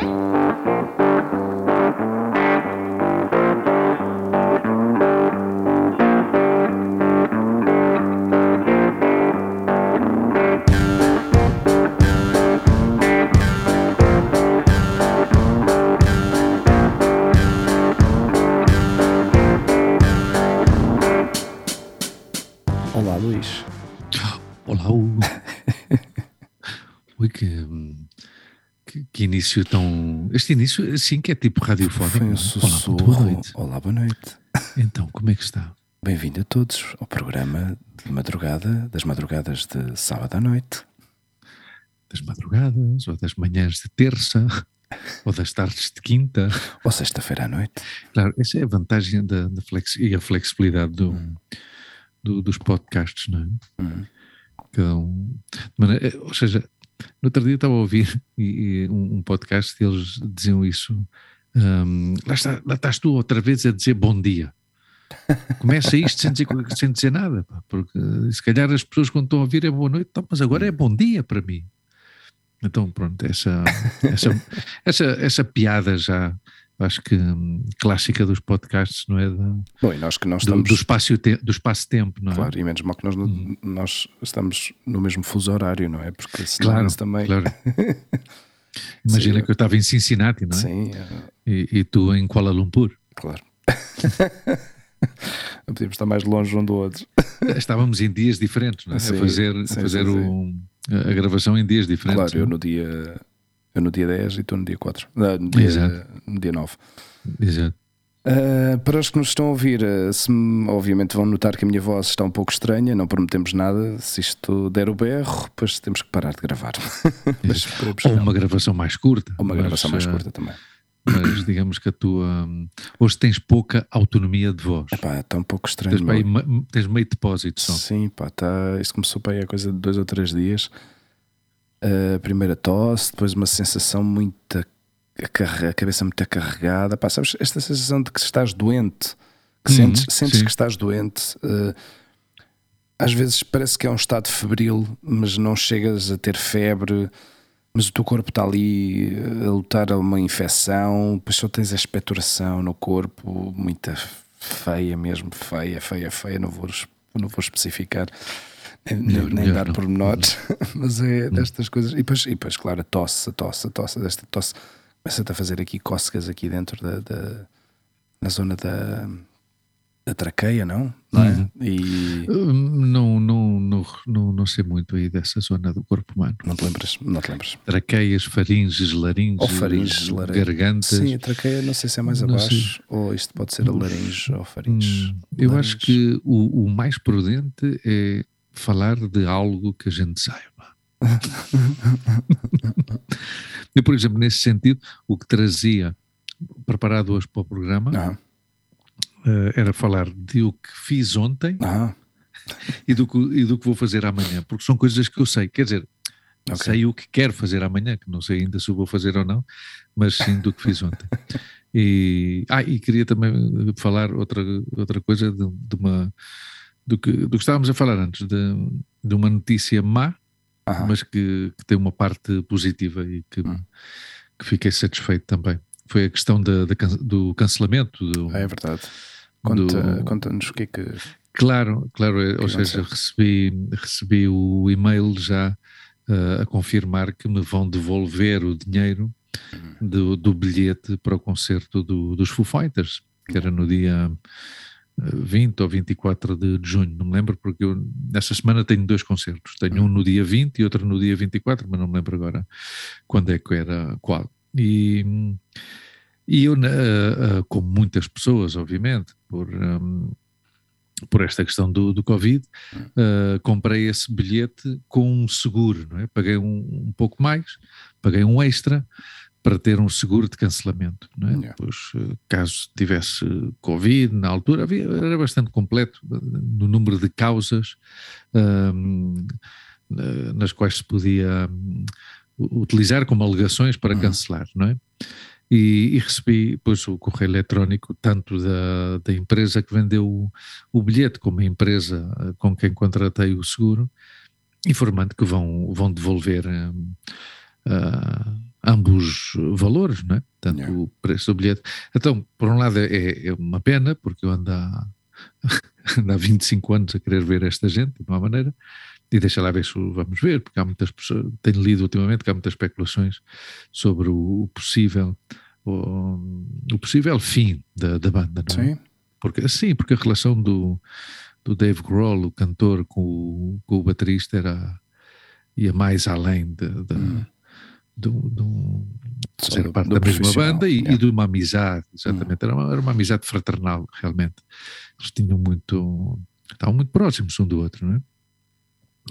Olá, início tão. Este início, assim, que é tipo radiofónico. Foi um não é? sussurro. Olá, boa noite. Olá, boa noite. Então, como é que está? Bem-vindo a todos ao programa de madrugada, das madrugadas de sábado à noite. Das madrugadas, ou das manhãs de terça, ou das tardes de quinta. Ou sexta-feira à noite. Claro, essa é a vantagem da, da flex, e a flexibilidade do, Hum. do- dos podcasts, não é? Hum. Um- de maneira- ou seja, no outro dia estava a ouvir um, um podcast e eles diziam isso. hum, lá, está, lá estás tu outra vez a dizer bom dia. Começa isto sem dizer, sem dizer nada, porque se calhar as pessoas quando estão a ouvir é boa noite, então, mas agora é bom dia para mim. Então, pronto, essa, essa, essa, essa piada já, acho que hum, clássica dos podcasts, não é? Da- Bom, e nós que não do, estamos. do espaço-tempo, do espaço-tempo, não é? Claro, e menos mal que nós, Uhum. nós estamos no mesmo fuso horário, não é? Porque senão Claro, também. claro. Imagina Sim. que eu estava em Cincinnati, não é? Sim, é, E, e tu em Kuala Lumpur. claro. Não podíamos estar mais longe um do outro. Estávamos em dias diferentes, não é? Sim, a fazer, a, sim, fazer sim, o- a gravação em dias diferentes. Claro, eu não no dia. Eu no dia 10 e tu no dia 4. Não, no, dia, Exato. no dia 9. é? Exato. Uh, para os que nos estão a ouvir, uh, se me- obviamente vão notar que a minha voz está um pouco estranha, não prometemos nada. Se isto der o berro, depois temos que parar de gravar. Mas Ou uma gravação mais curta. Ou uma mas, gravação mais curta também. Mas digamos que a tua. hum, Hoje tens pouca autonomia de voz. Epá, está um pouco estranho. Tens, para aí meu. me- tens meio depósito só. Sim, pá, tá, isto começou para aí a coisa de dois ou três dias. Uh, A primeira tosse, depois uma sensação muito. A, cabeça muito carregada. Pá, sabes, esta sensação de que estás doente, que Uhum, sentes, sentes sim. que estás doente. uh, às vezes parece que é um estado febril, mas não chegas a ter febre. Mas o teu corpo está ali uh, a lutar a uma infecção, depois só tens a expectoração no corpo, muita feia mesmo, feia, feia, feia. Não vou, não vou especificar nem, nem- Melhor- nem melhor dar pormenores, mas é destas coisas. E depois, e depois, claro, a tosse, a tosse, a tosse, desta tosse começa-te a fazer aqui cócegas aqui dentro da, da- na zona da, da traqueia, não? não é? Uhum. E Hum, Não, não, não, não, não sei muito aí dessa zona do corpo humano. não te lembras? Não te lembras? Traqueias, faringes, laringes, Ou faringes, laringe. gargantas. Sim, a traqueia não sei se é mais abaixo ou isto pode ser a laringe ou faringe. Hum, eu Laringe. acho que o, o mais prudente é falar de algo que a gente saiba. eu, por exemplo, nesse sentido, o que trazia preparado hoje para o programa Ah, era falar de o que fiz ontem ah, e do, que, e do que vou fazer amanhã, porque são coisas que eu sei. Quer dizer, Ok. sei o que quero fazer amanhã, que não sei ainda se vou fazer ou não, mas sim do que fiz ontem. E, ah, e queria também falar outra, outra coisa de, de uma do que, do que estávamos a falar antes, de, de uma notícia má, ah, mas que, que tem uma parte positiva e que, Hum. que fiquei satisfeito também. Foi a questão da, da do cancelamento. Do, é verdade. Conta- Conta-nos o que é que. Claro, claro, é, ou que seja, aconteceu? recebi, recebi o e-mail já eh, a confirmar que me vão devolver o dinheiro Uhum. do, do bilhete para o concerto do- dos Foo Fighters, que era no dia eh, 20 ou 24 de, de junho, não me lembro, porque eu nessa semana tenho dois concertos, tenho um no dia 20 e outro no dia 24, mas não me lembro agora quando é que era qual. E, e eu, eh, eh, como muitas pessoas, obviamente, por, hum, por esta questão do, do Covid, eh, comprei esse bilhete com um seguro, não é? Paguei um, um pouco mais, paguei um extra para ter um seguro de cancelamento, não é? Yeah. Pois, eh, caso tivesse Covid, na altura, havia, era bastante completo no número de causas hum, eh, nas quais se podia hum, utilizar como alegações para Uhum. cancelar, não é? E, e recebi depois o correio eletrónico tanto da, da empresa que vendeu o, o bilhete como a empresa eh, com quem contratei o seguro, informando que vão, vão devolver hum, ambos os valores, não é? Tanto Yeah. o preço do bilhete. Então, por um lado é, é uma pena, porque eu ando há, ando há 25 anos a querer ver esta gente, de uma maneira, e deixa lá ver se vamos ver, porque há muitas pessoas, tenho lido ultimamente que há muitas especulações sobre o, o possível o, o possível fim da, da banda, não é? Sim. Porque, sim, porque a relação do, do Dave Grohl, o cantor, com o, com o baterista era, ia mais além de, de, Hum. Só ser do- parte da mesma banda e. Hum. e de uma amizade, exatamente. Era, uma, era uma amizade fraternal, realmente. Eles tinham muito. estavam muito próximos um do outro, não é?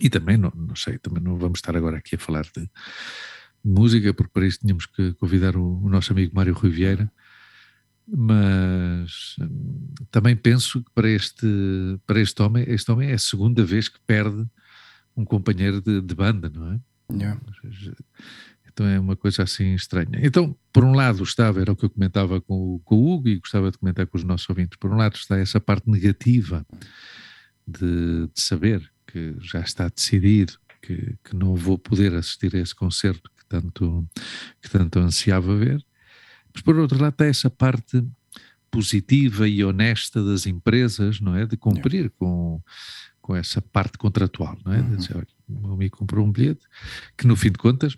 E também, não, não sei, também não vamos estar agora aqui a falar de música, porque para isso tínhamos que convidar o, o nosso amigo Mário Rui Vieira. Mas hum, também penso que para este, para este homem, este homem é a segunda vez que perde um companheiro de, de banda, não é? Yeah. Então é uma coisa assim estranha. Então, por um lado estava, era o que eu comentava com, o- com o Hugo e gostava de comentar com os nossos ouvintes, por um lado está essa parte negativa de, de saber que já está decidido que, que não vou poder assistir a esse concerto que tanto, que tanto ansiava ver, mas por outro lado está essa parte positiva e honesta das empresas, não é? De cumprir com, com essa parte contratual, não é? De Uhum. dizer, olha, o meu amigo comprou um bilhete, que no fim de contas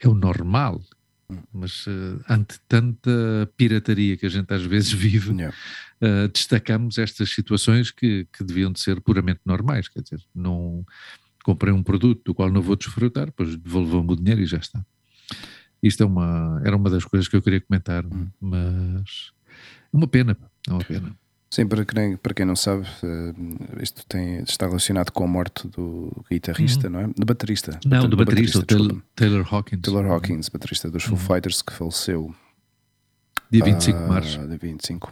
é o normal, Hum. mas eh, ante tanta pirataria que a gente às vezes vive, Yeah. eh, destacamos estas situações que, que deviam de ser puramente normais, quer dizer, não comprei um produto do qual não vou desfrutar, pois devolvam-me o dinheiro e já está. Isto é uma, era uma das coisas que eu queria comentar, Hum. mas é uma pena, é uma pena. Sim, para quem, para quem não sabe, eh, isto tem, está relacionado com a morte do guitarrista, não é? Do baterista. Uhum. Não, do baterista, o Taylor. Taylor Hawkins. Taylor Hawkins, baterista dos Foo Uhum. Fighters, que faleceu Dia 25 de ah, março. de 25.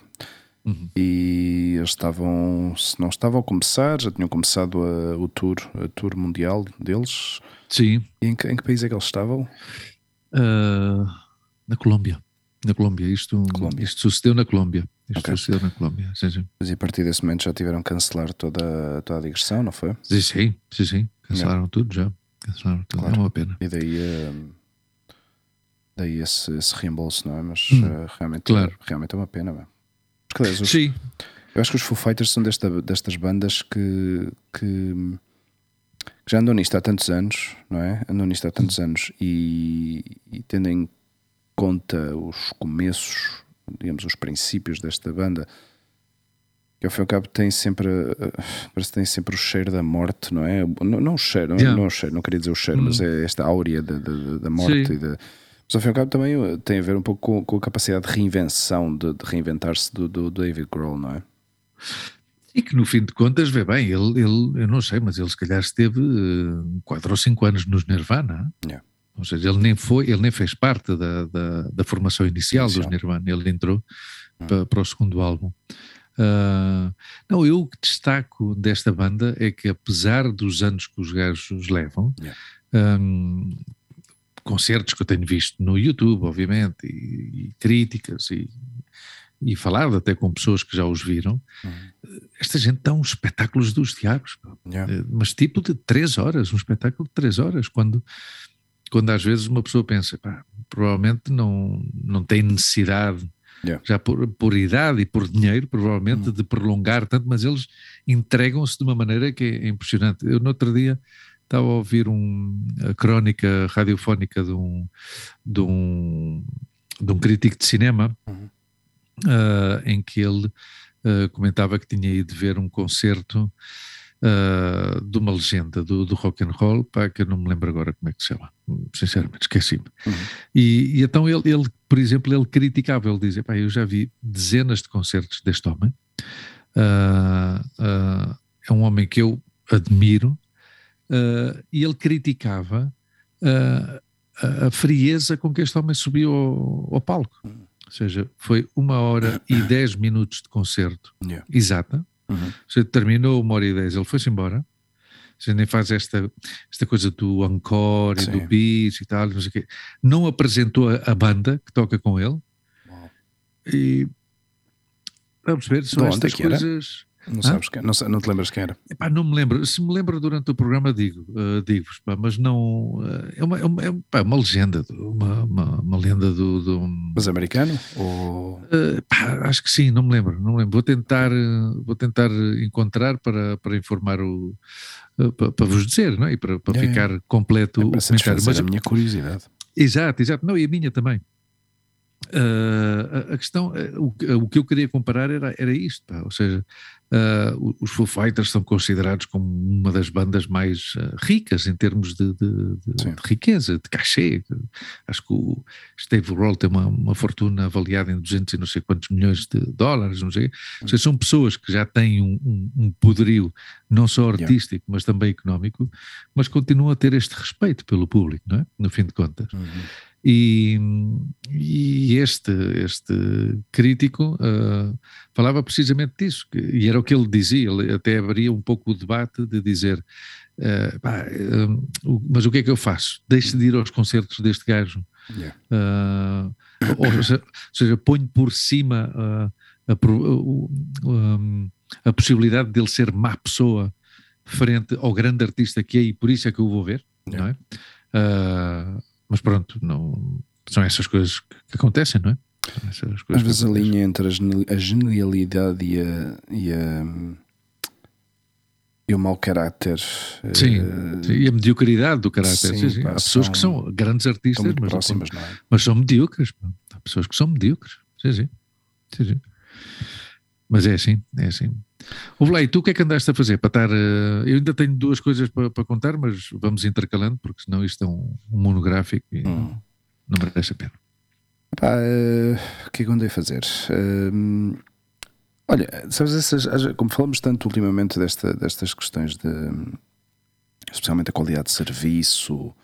Uhum. E eles estavam, se não estavam a começar, já tinham começado a- o tour, a tour mundial deles. Sim, E em que, em que país é que eles estavam? ah, na Colômbia. Na Colômbia, isto, Colômbia. isto sucedeu na Colômbia. Isto Ok. sucedeu na Colômbia. Sim, sim. Mas a partir desse momento já tiveram que cancelar toda, toda a digressão, não foi? Sim, sim, sim, sim. Cancelaram tudo já. Cancelaram tudo. Claro. É uma pena. E daí, eh, daí esse, esse reembolso, não é? Mas Hum, eh, realmente, claro. realmente é uma pena. Não é? Porque, aliás, os- Sim, eu acho que os Foo Fighters são desta, destas bandas que, que, já andam nisto há tantos anos, não é? Andam nisto há tantos anos e, e tendo em conta os começos, digamos, os princípios desta banda, que ao fim e ao cabo tem sempre, eh, parece que tem sempre o cheiro da morte, não é? Não, não o cheiro, não, Yeah. não o cheiro, não queria dizer o cheiro, Hum. mas é esta áurea da, da, da morte Sim. e da. Mas ao fim e ao cabo também eh, tem a ver um pouco com, com a capacidade de reinvenção, de, de reinventar-se do, do David Grohl, não é? E que no fim de contas, vê bem, ele, ele eu não sei, mas ele se calhar esteve 4 ou 5 anos nos Nirvana. Yeah. Ou seja, ele nem foi, ele nem fez parte da, da, da formação inicial dos Inicial. Nirvana, ele entrou Hum. para, para o segundo álbum. Ah, não, eu o que destaco desta banda é que apesar dos anos que os gajos levam, Yeah. hum, concertos que eu tenho visto no YouTube, obviamente, e, e críticas e, e falado até com pessoas que já os viram, Uhum. esta gente dá uns espetáculos dos diabos. Yeah. Eh, mas tipo de três horas, um espetáculo de três horas, quando, quando às vezes uma pessoa pensa, pá, provavelmente não, não tem necessidade, Yeah. já por, por idade e por dinheiro, provavelmente, Hum. de prolongar tanto, mas eles entregam-se de uma maneira que é impressionante. Eu no outro dia estava a ouvir um, a crónica radiofónica de um, de um, de um crítico de cinema Uhum. ah, em que ele ah, comentava que tinha ido ver um concerto ah, de uma legenda do, do rock and roll, pá, que eu não me lembro agora como é que se chama, sinceramente esqueci-me. Uhum. E, e então ele, ele, por exemplo, ele criticava, ele dizia, pá, eu já vi dezenas de concertos deste homem, Ah, ah, é um homem que eu admiro, e ele criticava a, a frieza com que este homem subiu ao, ao palco. Ou seja, foi uma hora e dez minutos de concerto Yeah. exata. Uhum. Seja, terminou uma hora e dez, ele foi-se embora. Seja, nem faz esta, esta coisa do encore e Sim. do bis e tal, não sei o quê. Não apresentou a, a banda que toca com ele. E vamos ver, são onde é estas que era? Não sabes quem, não, não, te lembras quem era? Epá, não me lembro. Se me lembro durante o programa, digo, uh, digo-vos, mas não. Uh, é, uma, é, uma, é uma, uma legenda, uma, uma, uma lenda do, do. Mas americano? Ou... Uh, pá, acho que sim, não me lembro. Não me lembro. Vou tentar, vou tentar encontrar para, para informar o. Para, para vos dizer, não é? E para, para é, ficar completo é o comentário. Mas a minha curiosidade. Exato, exato. Não, e a minha também. Uh, a, a, questão, uh, o, o, que eu queria comparar era, era isto, pá, ou seja, uh, os Foo Fighters são considerados como uma das bandas mais ricas em termos de, de, de, de, riqueza, de cachê. Acho que o Steve Roll tem uma, uma, fortuna avaliada em 200 e não sei quantos milhões de dólares, não sei. Ou seja, são pessoas que já têm um, um, um poderio não só artístico, yeah. mas também económico, mas continuam a ter este respeito pelo público, não é? No fim de contas. Uhum. E, e este, este crítico uh, falava precisamente disso, que, e era o que ele dizia, ele até abria um pouco o debate de dizer, uh, pá, uh, mas o que é que eu faço? Deixe de ir aos concertos deste gajo. Yeah. ou, seja, ponho por cima a, a, a, possibilidade dele ser má pessoa frente ao grande artista que é e por isso é que eu vou ver, yeah. não é? Mas pronto, não, são essas coisas que acontecem, não é? Às vezes a linha entre a genialidade e a, e a, e o mau caráter. Sim, uh, e a mediocridade do caráter. Sim, sim, sim. Pá, Há pessoas que são grandes artistas, mas, próximas, não é? mas são medíocres. Há pessoas que são medíocres. Sim, sim. sim, sim. Mas é assim, é assim. Ouve lá, e tu o que é que andaste a fazer para estar. Uh, eu ainda tenho duas coisas para, para, contar, mas vamos intercalando, porque senão isto é um, um monográfico e hum. não merece a pena. Pá, uh, o que é que andei a fazer? Uh, olha, sabes, essas, como falamos tanto ultimamente desta, destas questões de. especialmente a qualidade de serviço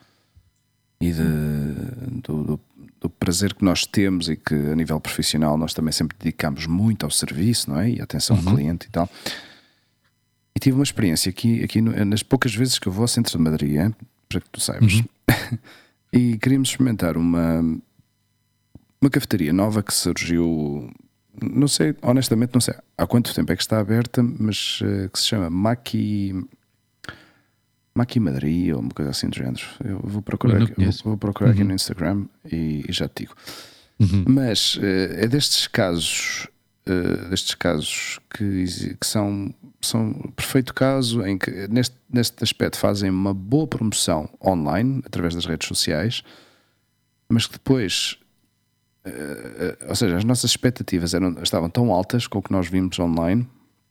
e de, do, do, do, prazer que nós temos e que a nível profissional nós também sempre dedicamos muito ao serviço, não é? E atenção uhum. ao cliente e tal. E tive uma experiência aqui, aqui nas poucas vezes que eu vou ao centro de Madrid, é? para que tu saibas, uhum. e queríamos experimentar uma, uma cafetaria nova que surgiu, não sei, honestamente não sei há quanto tempo é que está aberta, mas uh, que se chama Maki Maqui Madrid ou uma coisa assim do género. Eu vou procurar, aqui, vou, vou procurar uhum. aqui no Instagram e, e já te digo. Uhum. Mas uh, é destes casos, uh, destes casos que, que são, são perfeito caso em que neste, neste aspecto fazem uma boa promoção online através das redes sociais, mas que depois Uh, ou seja, as nossas expectativas eram, estavam tão altas com o que nós vimos online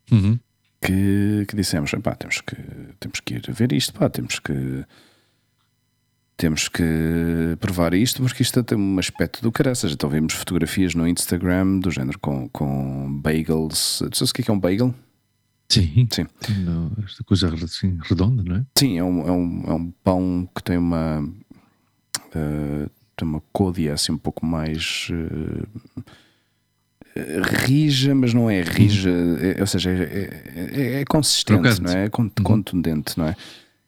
uhum que, que dissemos: pá, temos que, temos que ir ver isto, pá, temos que. Temos que provar isto porque isto tem um aspecto do caraças. Então vimos fotografias no Instagram do género com, com bagels. Tu sabes o que é, que é um bagel? Sim, sim. Não, esta coisa assim, redonda, não é? Sim, é um, é um, é um pão que tem uma. Uh, tem uma côdea assim um pouco mais. Uh, rija, mas não é rija, é, ou seja, é, é, é consistente, não é? É uhum. contundente, não é?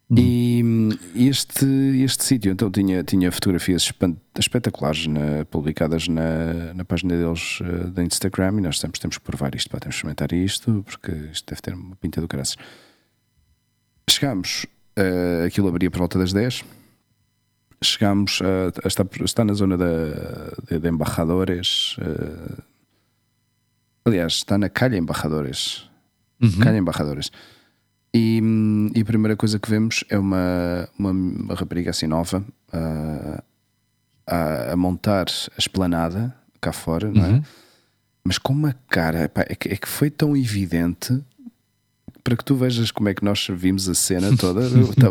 Uhum. E este, este sítio então tinha, tinha fotografias espetaculares na, publicadas na, na página deles uh, da Instagram e nós sempre temos que provar isto, pá, temos que experimentar isto porque isto deve ter uma pinta do caraças. Chegámos, uh, aquilo abria por volta das 10 chegámos a, a estar, na zona da, de, de embajadores uh, Aliás, está na Calha Embarradores. Uhum. Calha Embarradores. E, e, a primeira coisa que vemos é uma, uma, uma rapariga assim nova uh, a, a, montar a esplanada cá fora, não é? Uhum. Mas com uma cara, pá, é, que, é que foi tão evidente para que tu vejas como é que nós vimos a cena toda,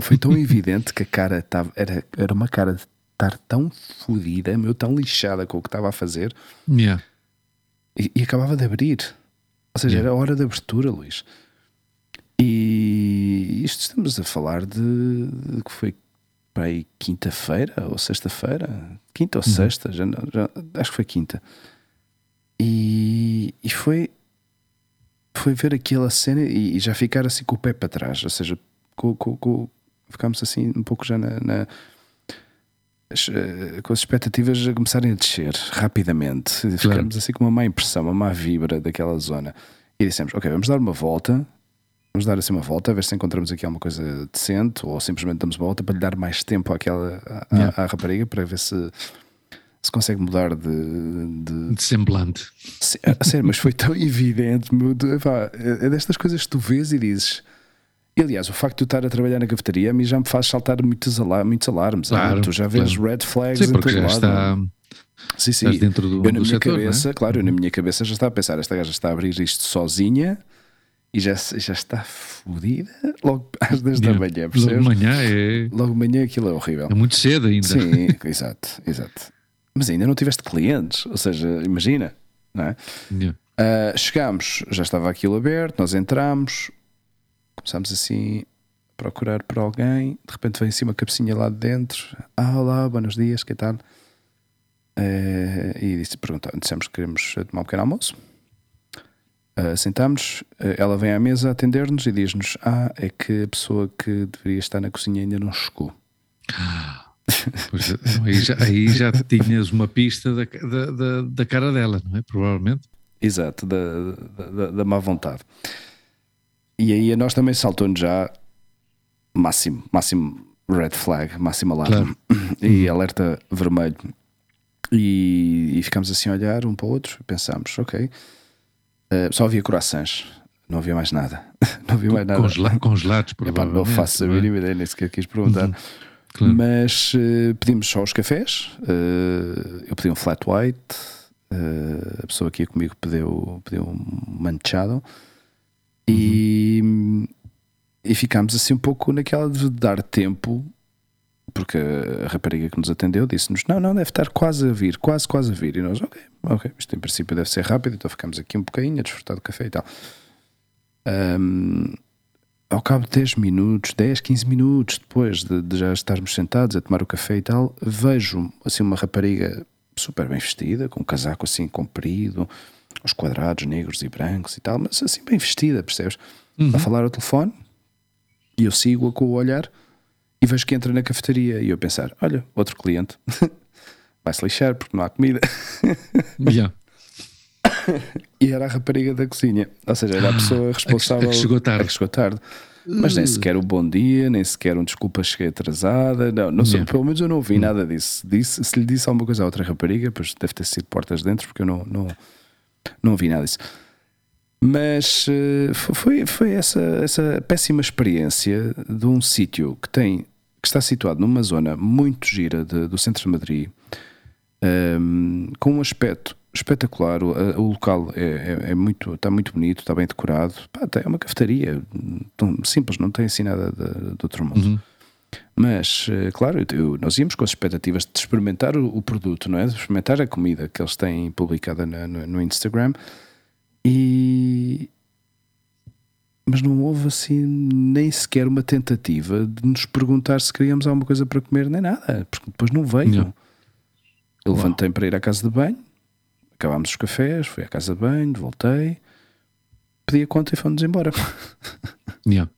foi tão evidente que a cara estava, era, era uma cara de estar tão fodida, meu, tão lixada com o que estava a fazer. Yeah. E, e acabava de abrir. Ou seja, yeah. era a hora de abertura, Luís. E isto estamos a falar de, de que foi para aí quinta-feira ou sexta-feira, quinta ou uhum. sexta, já, já, acho que foi quinta. E, e foi, foi ver aquela cena e, e, já ficar assim com o pé para trás, ou seja, com, com, com, ficámos assim um pouco já na, na eh, com as expectativas a começarem a descer rapidamente. Claro. Ficamos assim com uma má impressão, uma má vibra daquela zona. E dissemos: Ok, vamos dar uma volta. Vamos dar assim uma volta, a ver se encontramos aqui alguma coisa decente ou simplesmente damos uma volta para lhe dar mais tempo àquela, à, Yeah. à rapariga para ver se, se consegue mudar de, de, De semblante. Sério, mas foi tão evidente, meu, pá, é destas coisas que tu vês e dizes. E, aliás, o facto de eu estar a trabalhar na cafetaria a mim já me faz saltar muitos, ala- muitos alarmes. Claro, ah, tu já vês claro. red flags Sim, em porque todo já lado. está. Sim, sim. estás dentro do- eu na do minha setor, cabeça, não é? claro, eu na minha cabeça já estava a pensar, esta gaja está a abrir isto sozinha e já, já está fodida logo às 10 da manhã, Logo de percebes? manhã é, Logo de manhã aquilo é horrível. é muito cedo ainda. Sim, exato, exato. Mas ainda não tiveste clientes, ou seja, imagina, não é? Yeah. Uh, chegámos, já estava aquilo aberto, nós entramos, começámos assim a procurar por alguém, de repente vem assim uma cabecinha lá de dentro. Ah, olá, buenos dias, que tal? Uh, e disse, perguntar, dissemos que queremos tomar um pequeno almoço. Uh, sentámos, uh, ela vem à mesa atender-nos e diz-nos: Ah, é que a pessoa que deveria estar na cozinha ainda não chegou. Pois, aí, já, aí já tinhas uma pista da, da, da, da cara dela, não é? Provavelmente. Exato, da, da, da- da má vontade. E aí a nós também saltou-nos já máximo, máximo red flag, máximo alarme e alerta vermelho. E, e ficámos assim a olhar um para o outro e pensámos, ok, eh, só havia croissants, não havia mais nada. não havia mais nada. Congela- congelados, Epá, não faço a é? mínima ideia, nem sequer quis perguntar. claro. Mas eh, pedimos só os cafés. eh, eu pedi um flat white. a pessoa aqui comigo pediu, pediu um manchado. E, e ficámos assim um pouco naquela de dar tempo. Porque a rapariga que nos atendeu disse-nos: Não, não, deve estar quase a vir, quase, quase a vir. E nós, ok, ok, isto em princípio deve ser rápido. Então ficámos aqui um bocadinho a desfrutar do café e tal. Ahm, ao cabo de 10 minutos, 10, 15 minutos depois de, de já estarmos sentados a tomar o café e tal, vejo assim uma rapariga super bem vestida, com um casaco assim comprido, aos quadrados negros e brancos e tal, mas assim bem vestida, percebes? A falar ao telefone e eu sigo-a com o olhar e vejo que entra na cafetaria e eu pensar: olha, outro cliente. Vai-se lixar porque não há comida. Yeah. E era a rapariga da cozinha. Ou seja, era a pessoa responsável. a que chegou tarde. a que chegou tarde. Mas nem sequer o bom dia, nem sequer um desculpa, cheguei atrasada. Não, não sei, Yeah. pelo menos eu não ouvi nada disso. Disse, se lhe disse alguma coisa à outra rapariga, pois deve ter sido portas dentro, porque eu não, não, não ouvi nada disso. Mas eh, fo- foi, foi essa, essa péssima experiência de um sítio que tem que está situado numa zona muito gira de- do centro de Madrid, ehm, com um aspecto espetacular. O, o local é, é- é muito, está muito bonito, está bem decorado. Pá, é uma cafetaria tão simples, não tem assim nada de, de outro mundo. Uhum. Mas, eh, claro, eu- eu- nós íamos com as expectativas de experimentar o, o produto, não é? De experimentar a comida que eles têm publicada na- no, no Instagram e. Mas não houve assim nem sequer uma tentativa de nos perguntar se queríamos alguma coisa para comer, nem nada, porque depois não veio. Não. Eu levantei para ir à casa de banho, acabámos os cafés, fui à casa de banho, voltei, pedi a conta e fomos embora. Yeah.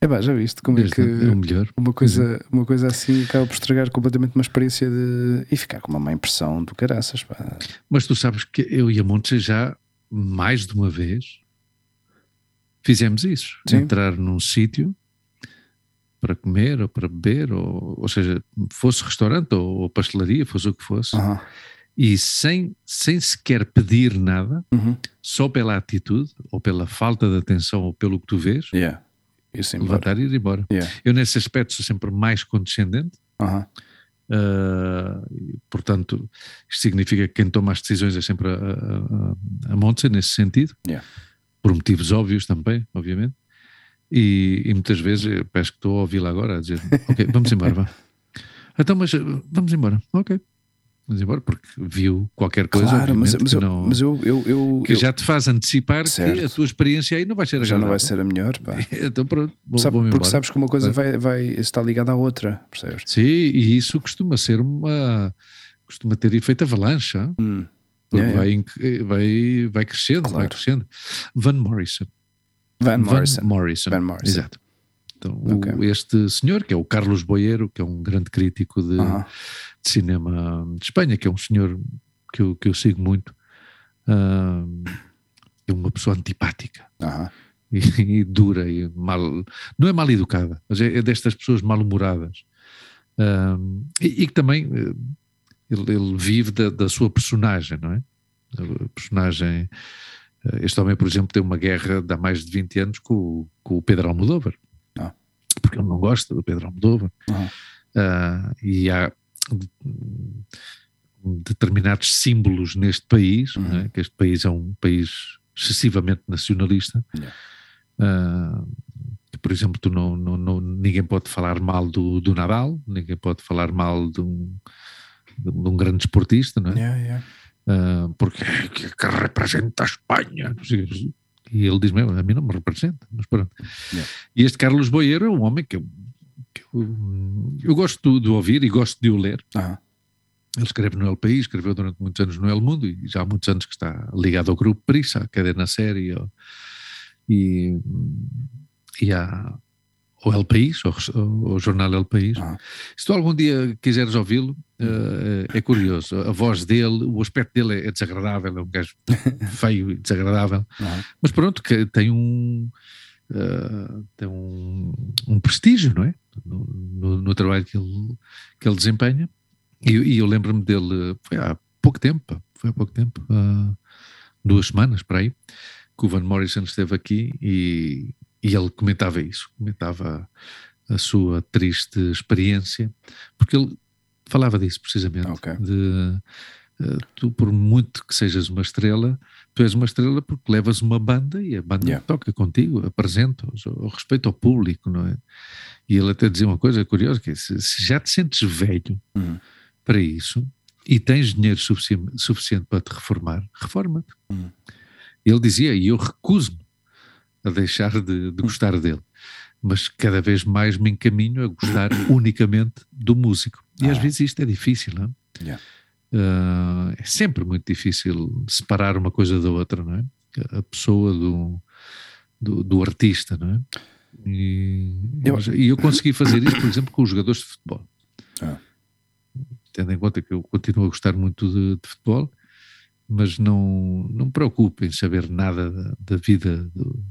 É pá, já viste como é Desde- que é o melhor. uma coisa, uma coisa assim acaba por estragar completamente uma experiência de. e ficar com uma má impressão do caraças. Pá. Mas tu sabes que eu e a Monte já, mais de uma vez, fizemos isso. Sim. Entrar num sítio para comer ou para beber, ou, ou seja, fosse restaurante ou, ou pastelaria, fosse o que fosse, Aham. e sem, sem sequer pedir nada, Uhum. só pela atitude, ou pela falta de atenção, ou pelo que tu vês, Yeah. Isso embora. levantar e ir embora. Yeah. Eu, nesse aspecto, sou sempre mais condescendente. Uh, portanto, isto significa que quem toma as decisões é sempre a, a, a, Montse nesse sentido, Yeah. por motivos óbvios também, obviamente. E, e muitas vezes eu peço que estou a ouvi-la agora a dizer: Ok, vamos embora, vá. Então, mas vamos embora, ok. Vamos embora, porque viu qualquer coisa Claro, mas, mas, que, eu, não- mas eu, eu, eu- que eu- já te faz antecipar que Certo. a tua experiência aí não vai ser já não vai ser a melhor. Pá. Então pronto, vou, Sabe- vou-me porque sabes que uma coisa vai, vai estar ligada à outra, percebes? Sim, e isso costuma ser uma. costuma ter efeito avalanche. Hum. Porque Yeah, vai, inc- vai, vai crescendo, vai Claro. crescendo. Van Morrison. Van Morrison. Van Morrison. Van Morrison. Exato. Então, o- Ok. este senhor, que é o Carlos Boeiro, que é um grande crítico de, Aham. De cinema de Espanha, que é um senhor que eu, que eu sigo muito, ah, é uma pessoa antipática Aham. e, e dura e mal, não é mal educada, mas é, é destas pessoas mal-humoradas. Ahm, e, e que também eh, ele, ele vive da, da sua personagem, não é? A personagem. eh, Este homem, por exemplo, tem uma guerra de há mais de 20 anos com, o- com o Pedro Almodóvar. Ah. Porque ele não gosta do Pedro Almodóvar. Ah, e há determinados símbolos neste país, Uhum. é? que este país é um país excessivamente nacionalista. Yeah. Ah, que, por exemplo, tu não, não- não- ninguém pode falar mal do, do Nadal, ninguém pode falar mal de um, de um grande esportista, não é? Yeah, yeah. Ah, porque que, que representa a Espanha. E ele diz mesmo, a mim não me representa, mas pronto. E este Carlos Boeiro é um homem que eu, que eu, eu gosto de ouvir e gosto de o ler. Aham. Ele escreve no El País, escreveu durante muitos anos no El Mundo e já há muitos anos que está ligado ao grupo Prisa, a cadena série ao- e, e à, ao El País, ao, ao jornal El País. Aham. Se tu algum dia quiseres ouvi-lo, eh, é curioso. A voz dele, o aspecto dele é desagradável, é um gajo feio e desagradável, Aham. mas pronto, que tem um. eh, tem um, um prestígio, não é? No, no- no trabalho que ele, que ele desempenha. E, e eu lembro-me dele, foi há pouco tempo, foi há pouco tempo, há duas semanas para aí, que o Van Morrison esteve aqui e, e ele comentava isso, comentava a sua triste experiência, porque ele falava disso precisamente, Ok. de tu por muito que sejas uma estrela, tu és uma estrela porque levas uma banda e a banda Yeah. toca contigo, apresenta-os, ao respeito ao público, não é? E ele até dizia uma coisa curiosa, que é, se, já te sentes velho Uhum. para isso e tens dinheiro sufici- suficiente para te reformar, reforma-te. Uhum. Ele dizia, e eu recuso-me a deixar de, de gostar dele, mas cada vez mais me encaminho a gostar unicamente do músico. E às Ah. vezes isto é difícil, não é? Yeah. Ah, é sempre muito difícil separar uma coisa da outra, não é? A pessoa do, do, do artista, não é? E Eu- e eu consegui fazer isso, por exemplo, com os jogadores de futebol. Ah. Tendo em conta que eu continuo a gostar muito de, de futebol, mas não, não me preocupo em saber nada da, da vida do-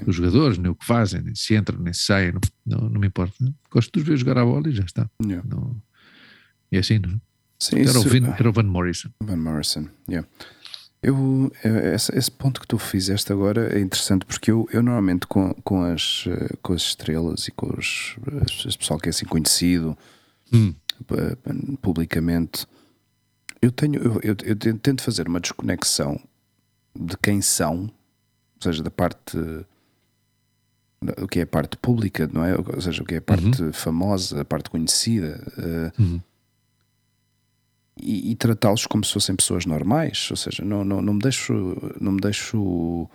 dos jogadores, nem o que fazem, nem se entram, nem se saem, não, não, não me importa. Gosto de os ver jogar a bola e já está. Yeah. Não, é assim, não é? Sim, Era o, isso- Vin, era o Van Morrison. Van Morrison, yeah. Eu, eh, esse, esse ponto que tu fizeste agora é interessante porque eu, eu normalmente com, com, as, eh, com as estrelas e com os, as- as pessoal que é assim conhecido Hum. eh, publicamente, eu tenho eu, eu, eu tento fazer uma desconexão de quem são, ou seja, da parte o que é a parte pública, não é? Ou seja, o que é a parte famosa, a parte conhecida. eh, Uhum. E, e tratá-los como se fossem pessoas normais, ou seja, não, não, não me deixo, não me deixo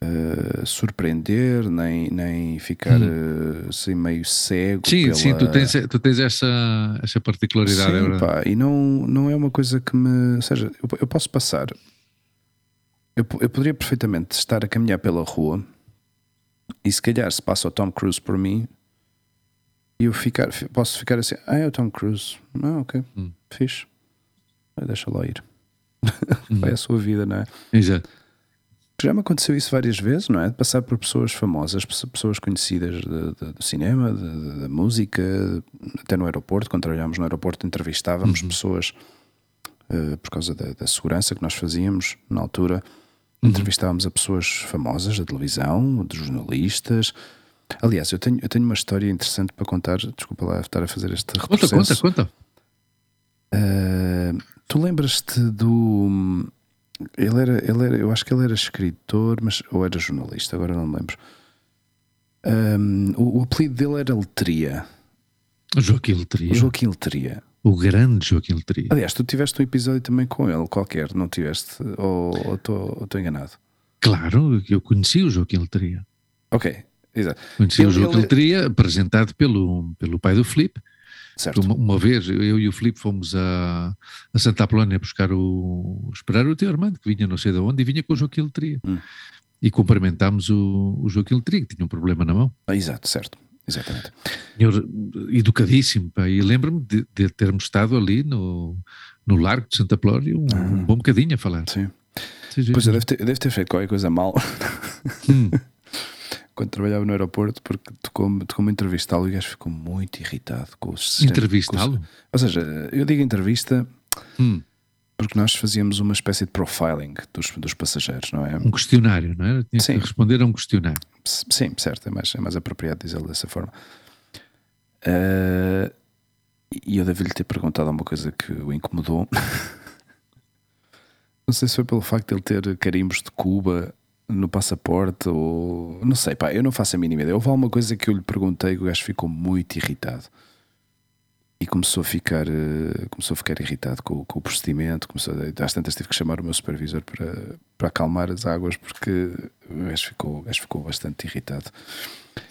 eh, surpreender, nem, nem ficar eh, assim meio cego. Sim, pela... sim, tu tens, tu tens essa, essa particularidade, é Sim, verdade. pá, e não, não é uma coisa que me. Ou seja, eu, eu posso passar. Eu, eu poderia perfeitamente estar a caminhar pela rua e se calhar se passa o Tom Cruise por mim e eu ficar, fi- posso ficar assim, ah, é o Tom Cruise. Ah, ok, Hum. fixe. Deixa lá ir. Vai a sua vida, não é? Exato. Já me aconteceu isso várias vezes, não é? De passar por pessoas famosas, pe- pessoas conhecidas de- de- do cinema, da música, até no aeroporto, quando trabalhámos no aeroporto, entrevistávamos pessoas eh, por causa da, da segurança que nós fazíamos na altura. Entrevistávamos a pessoas famosas da televisão, de jornalistas. Aliás, eu tenho, eu tenho uma história interessante para contar. Desculpa lá estar a fazer este Conta, reprocesso. conta, conta. Uh, tu lembras-te do. Ele era, ele era, eu acho que ele era escritor, mas ou era jornalista, agora não me lembro. Um, o, o apelido dele era Letria, Joaquim Letria. o Joaquim Letria. O grande Joaquim Letria. Aliás, tu tiveste um episódio também com ele, qualquer, não tiveste? Ou estou enganado? Claro, eu conheci o Joaquim Letria. Ok, exato. Conheci Ele- o Joaquim ele- Letria, apresentado pelo, pelo pai do Filipe. Certo. Uma, uma vez, eu e o Filipe fomos a, a Santa Apolónia buscar o. esperar o teu Armando, que vinha não sei de onde, e vinha com o Joaquim Letria. Hum. E cumprimentámos o, o Joaquim Letria, que tinha um problema na mão. Ah, exato, certo. Exatamente. Senhor educadíssimo, pá, e lembro-me de, de termos estado ali no, no Largo de Santa Apolónia um, Ah. um bom bocadinho a falar. Sim. Sim, sim, Pois eu devo ter, eu devo ter feito qualquer coisa mal Hum, quando trabalhava no aeroporto, porque tocou-me tocou entrevistá-lo e o gajo ficou muito irritado com o sistema. Entrevistá-lo? Ou seja, eu digo entrevista Hum, porque nós fazíamos uma espécie de profiling dos, dos passageiros, não é? um questionário, não é? Tinha Sim. que responder a um questionário. Sim, certo, é mais, é mais apropriado dizê-lo dessa forma. Eh, e eu devo-lhe ter perguntado alguma coisa que o incomodou. não sei se foi pelo facto de ele ter carimbos de Cuba no passaporte ou. Não sei, pá, eu não faço a mínima ideia. Houve alguma coisa que eu lhe perguntei que o gajo ficou muito irritado. E começou a ficar, eh, começou a ficar irritado com, com o procedimento. Começou a, às tantas tive que chamar o meu supervisor para, para acalmar as águas porque o gajo ficou, o gajo ficou bastante irritado.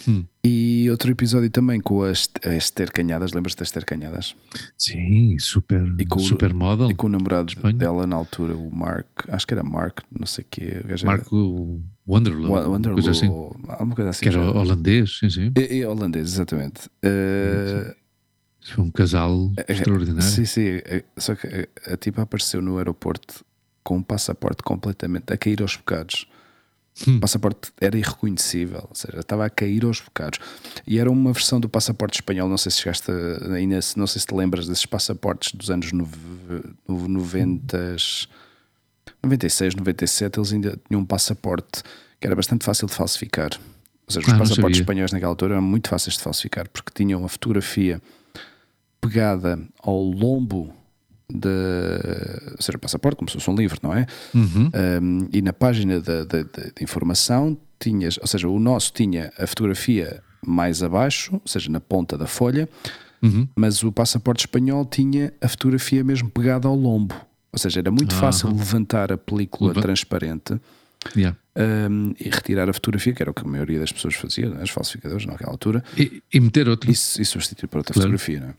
Hum. E outro episódio também com a Est- a Esther Canhadas, lembras-te da Esther Canhadas? Sim, super, E com o- super model. E com o namorado Espanha. dela na altura, o Mark, acho que era Mark, não sei o quê. o gajo era- Marco Wonderloo, Wa- uma coisa assim, Wanderloo, alguma coisa assim. que era já. holandês, sim, sim. E, e holandês, exatamente. Eh, Foi um casal extraordinário. Sim, sim. é- Só que a, a tipa apareceu no aeroporto com um passaporte completamente a cair aos bocados. Hum. O passaporte era irreconhecível, ou seja, estava a cair aos bocados. E era uma versão do passaporte espanhol. Não sei se chegaste ainda, não sei se te lembras desses passaportes dos anos nove- no- 90, 96, 97. Eles ainda tinham um passaporte que era bastante fácil de falsificar. Ou seja, os Ah, passaportes espanhóis naquela altura eram muito fáceis de falsificar porque tinham a fotografia pegada ao lombo de, ou seja, passaporte, como se fosse um livro, não é? Uhum. Um, e na página da- da- de informação tinhas, ou seja, o nosso tinha a fotografia mais abaixo, ou seja, na ponta da folha, Uhum. mas o passaporte espanhol tinha a fotografia mesmo pegada ao lombo. Ou seja, era muito Ah. fácil levantar a película Leva- transparente Yeah. um, e retirar a fotografia, que era o que a maioria das pessoas fazia, não é? os falsificadores naquela altura, E, e meter outro. e, e substituir por outra Claro. fotografia, não é?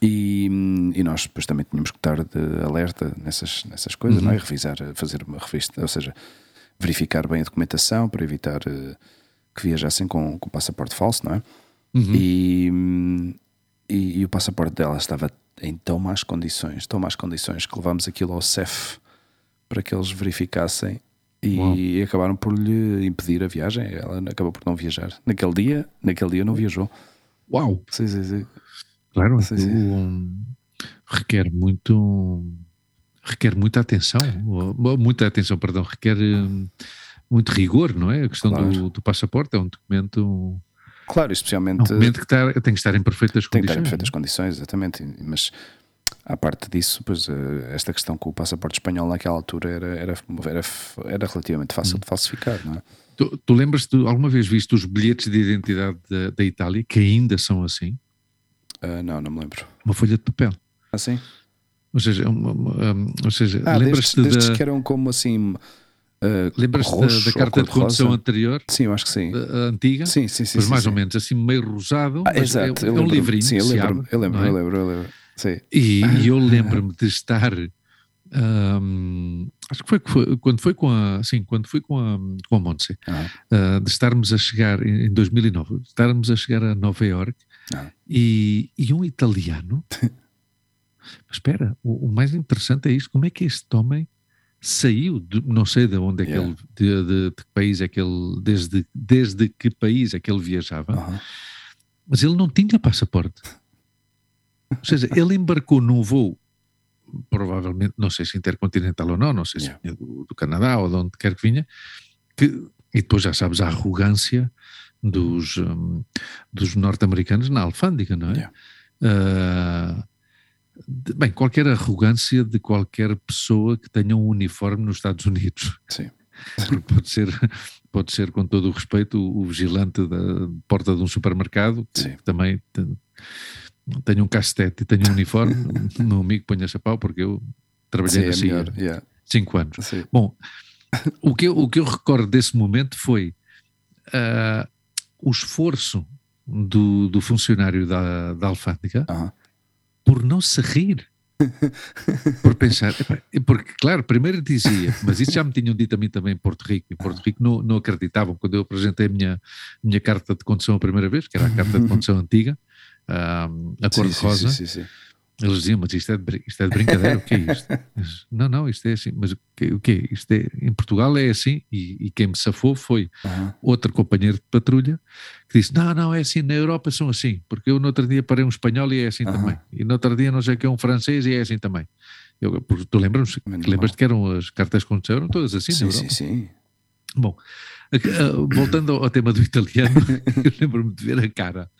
E, e nós depois também tínhamos que estar de alerta nessas, nessas coisas, Uhum. não é? Revisar, fazer uma revista, ou seja, verificar bem a documentação para evitar eh, que viajassem com, com passaporte falso, não é? Uhum. E, hum, e, e o passaporte dela estava em tão más condições, tão más condições que levámos aquilo ao CEF para que eles verificassem Uau. e acabaram por lhe impedir a viagem. Ela acabou por não viajar. Naquele dia, naquele dia não viajou. Uau! Sim, sim, sim. Claro, um, requer muito requer muita atenção, muita atenção, perdão, requer hum, muito rigor, não é? A questão do, Claro. do passaporte é um documento, Claro, é especialmente um documento que está- tem que estar em perfeitas tem que estar condições. em perfeitas condições, exatamente. Mas à parte disso, pois eh, esta questão com o passaporte espanhol naquela altura era, era, era, era relativamente fácil Hum. de falsificar, não é? Tu, tu lembras-te, alguma vez viste os bilhetes de identidade da, da Itália, que ainda são assim? Ah, não, não me lembro. Uma folha de papel. Assim? Ou seja, uma- uma- um, ou seja Ah, lembras-te destes da, que eram como assim. ah, lembras-te da- da, carta de condução anterior, Sim, eu acho que sim. a, antiga? Sim, sim, sim. Mas sim, mais sim. ou menos assim, meio rosado. Ah, mas exato, é, é um livrinho. Sim, eu lembro-me, eu lembro, é? eu lembro, eu lembro. Sim. E, Ah. eu lembro-me de estar. hum, acho que foi, foi quando foi com a. Sim, quando foi com a, com a Montse, Ah, ah, de estarmos a chegar em em 2009, de estarmos a chegar a Nova York Ah. E, e um italiano. Mas espera, o, o mais interessante é isto: como é que este homem saiu, de, não sei de onde é que Yeah. ele, de, de- de que país é que ele, desde, desde que país é que ele viajava, mas ele não tinha passaporte. Ou seja, ele embarcou num voo, provavelmente, não sei se intercontinental ou não, não sei se Yeah. vinha do, do Canadá ou de onde quer que vinha, que, e depois já sabes a arrogância dos, hum, dos norte-americanos na alfândega, não é? Yeah. Ah, de- bem, qualquer arrogância de qualquer pessoa que tenha um uniforme nos Estados Unidos. Sim. Pode ser, pode ser com todo o respeito, o, o vigilante da porta de um supermercado, que Sim. também tem, tem um castete e tem um uniforme, meu amigo ponha-se a pau, porque eu trabalhei Sim, é CIA melhor. yeah. cinco anos. Sim. Bom, o que, eu, o que eu recordo desse momento foi ah, o esforço do, do funcionário da, da alfândega por não se rir. por pensar, porque claro, primeiro dizia, mas isso já me tinham dito a mim também em Porto Rico, em Porto Rico não, não acreditavam quando eu apresentei a minha, minha carta de condução a primeira vez, que era a carta de condução antiga, ah, a cor-de-rosa, sim, sim, sim. Eles diziam, mas isto é, de, isto é de brincadeira, o que é isto? Mas, não, não, isto é assim, mas o que, o que é? Isto é, em Portugal é assim, e, e quem me safou foi Uhum. outro companheiro de patrulha que disse, não, não, é assim, na Europa são assim, porque eu no outro dia parei um espanhol e é assim Aham. também, e no outro dia não sei o que é um francês e é assim também. Eu, tu lembras, Menos lembras que eram as cartas condução, eram todas assim na Sim, Europa? sim, sim. Bom, voltando ao, ao tema do italiano, eu lembro-me de ver a cara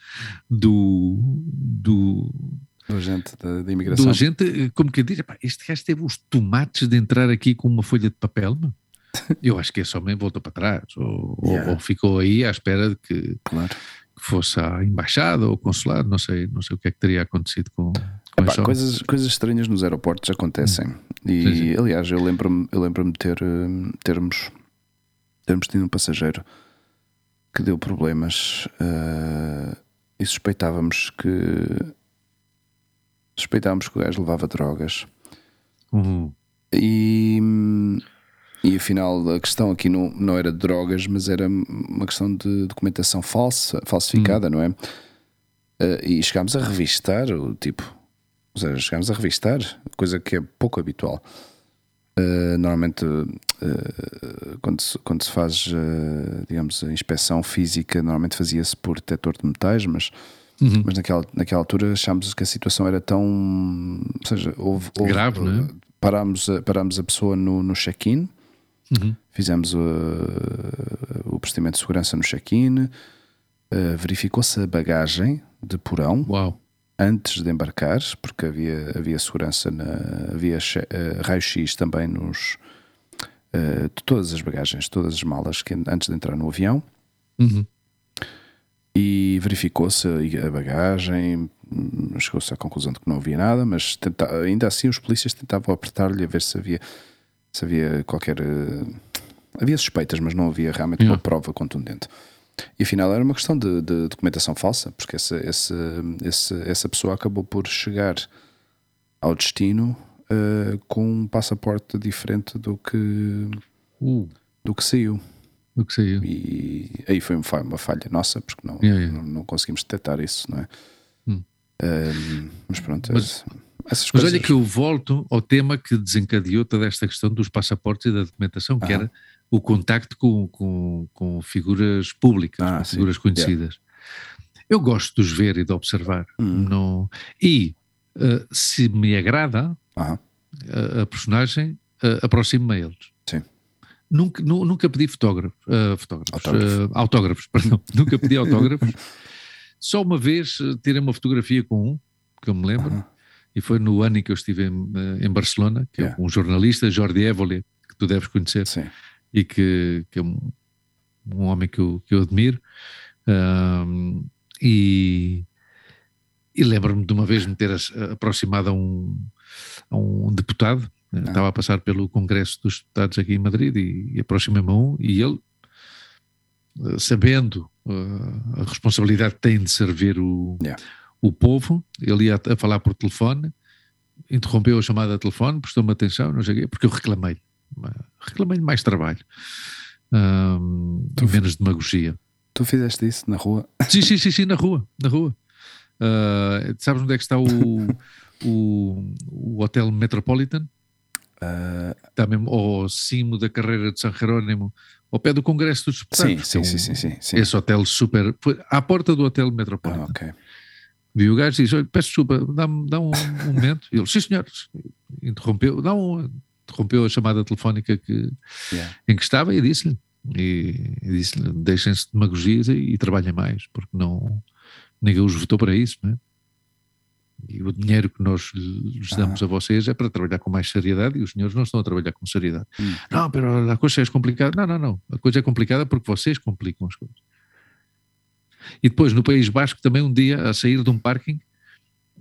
do, do, Do agente da, da imigração. do agente, eh, como que diz, "Epá, este gajo teve os tomates de entrar aqui com uma folha de papel, meu?" Eu acho que esse homem voltou para trás, ou, Yeah. ou ficou aí à espera de que, Claro. que fosse à embaixada ou consulado, não sei, não sei o que é que teria acontecido com, com Epá, coisas, coisas estranhas nos aeroportos acontecem. E, Sim, sim. aliás, eu lembro-me eu lembro de ter, hum, termos, termos tido um passageiro que deu problemas eh, e suspeitávamos que suspeitávamos que o gajo levava drogas. Uhum. E, e afinal a questão aqui não, não era de drogas, mas era uma questão de documentação falsa, falsificada, não é? Eh, e chegámos a revistar o tipo, ou seja, chegámos a revistar, coisa que é pouco habitual. Eh, normalmente, eh, quando, se, quando se faz, digamos, a inspeção física, normalmente fazia-se por detector de metais, mas, Uhum. mas naquela, naquela altura achámos que a situação era tão. Ou seja, houve. houve- Grave, não é? Parámos a, parámos a pessoa no, no check-in, Uhum. fizemos o, o procedimento de segurança no check-in, eh, verificou-se a bagagem de porão Uau, antes de embarcar, porque havia, havia segurança, na, havia eh, raio-x também nos. eh, de todas as bagagens, todas as malas que antes de entrar no avião Uhum. E verificou-se a bagagem, hum, chegou-se à conclusão de que não havia nada, mas tenta- ainda assim os polícias tentavam apertar-lhe a ver se havia, se havia qualquer. eh, Havia suspeitas, mas não havia realmente uma Yeah. prova contundente. E afinal era uma questão de, de documentação falsa, porque essa, esse, esse, essa pessoa acabou por chegar ao destino eh, com um passaporte diferente do que, uh, do que saiu. O que saiu. E aí foi uma falha, nossa, porque não, Yeah, yeah. não, não conseguimos detectar isso, não é? Hum. Um, mas pronto, Mas- esse- essas Mas coisas. olha que eu volto ao tema que desencadeou toda esta questão dos passaportes e da documentação, que Aham. era o contacto com, com, com figuras públicas, Ah, com sim. figuras conhecidas. Eu gosto de os ver e de observar. Hum. Não, e eh, se me agrada Aham. a, a personagem, uh, aproximo-me a eles. Nunca, nu- nunca pedi fotógrafo, eh, fotógrafos, Autógrafo. eh, autógrafos, perdão, nunca pedi autógrafos. Só uma vez eh, tirei uma fotografia com um, que eu me lembro, Aham. e foi no ano em que eu estive em, eh, em Barcelona, que Yeah. é um jornalista, Jordi Évole, que tu deves conhecer, Sim. e que, que é um, um homem que eu, que eu admiro. Ahm, e e lembro-me de uma vez me ter aproximado a um, a um deputado, Ah. estava a passar pelo Congresso dos Deputados aqui em Madrid e, e aproximei-me a um e ele, eh, sabendo eh, a responsabilidade que tem de servir o, Yeah. o povo, ele ia a, falar por telefone, interrompeu a chamada de telefone, prestou-me atenção, não sei o quê, porque eu reclamei-lhe, reclamei-lhe mais trabalho, ahm, Tu- e menos demagogia. Tu fizeste isso na rua? Sim, sim, sim, sim, na rua, na rua. Ah, sabes onde é que está o, o, o Hotel Metropolitan? Ah, Está mesmo ao cimo da carreira de São Jerónimo, ao pé do Congresso dos Deputados. sim, é sim, sim, sim, sim. Esse hotel super. Foi à porta do Hotel Ah, Metropolitan. ok. Vi o gajo e disse: Olha, peço desculpa, dá-me dá um, um momento. Ele, sim, senhor. Interrompeu, dá um, interrompeu a chamada telefónica que, Yeah. em que estava e disse-lhe: e, e disse-lhe, deixem-se de demagogias e, e trabalhem mais, porque não ninguém os votou para isso, não é? E o dinheiro que nós lhes damos a vocês é para trabalhar com mais seriedade e os senhores não estão a trabalhar com seriedade. Hum. Não, pero a coisa é complicada. Não, não, não. A coisa é complicada porque vocês complicam as coisas. E depois, no País Basco, também um dia, a sair de um parking,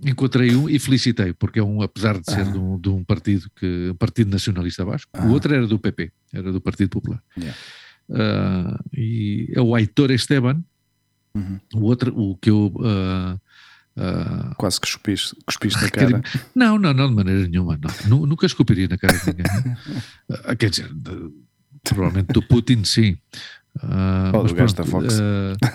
encontrei um e felicitei, porque é um, apesar de ser Ah. de, um, de um partido que partido nacionalista basco, Ah. o outro era do PP, era do Partido Popular. Yeah. Ah, e é o Aitor Esteban, Uhum. o outro, o que eu. ah, ah, Quase que cuspiste, cuspiste na cara. não, não, não, de maneira nenhuma. Não. Nu- Nunca escupiria na cara de ninguém. Ah, Quer dizer, de- provavelmente do Putin, sim. Ah, Ou do da pronto, Fox. ah,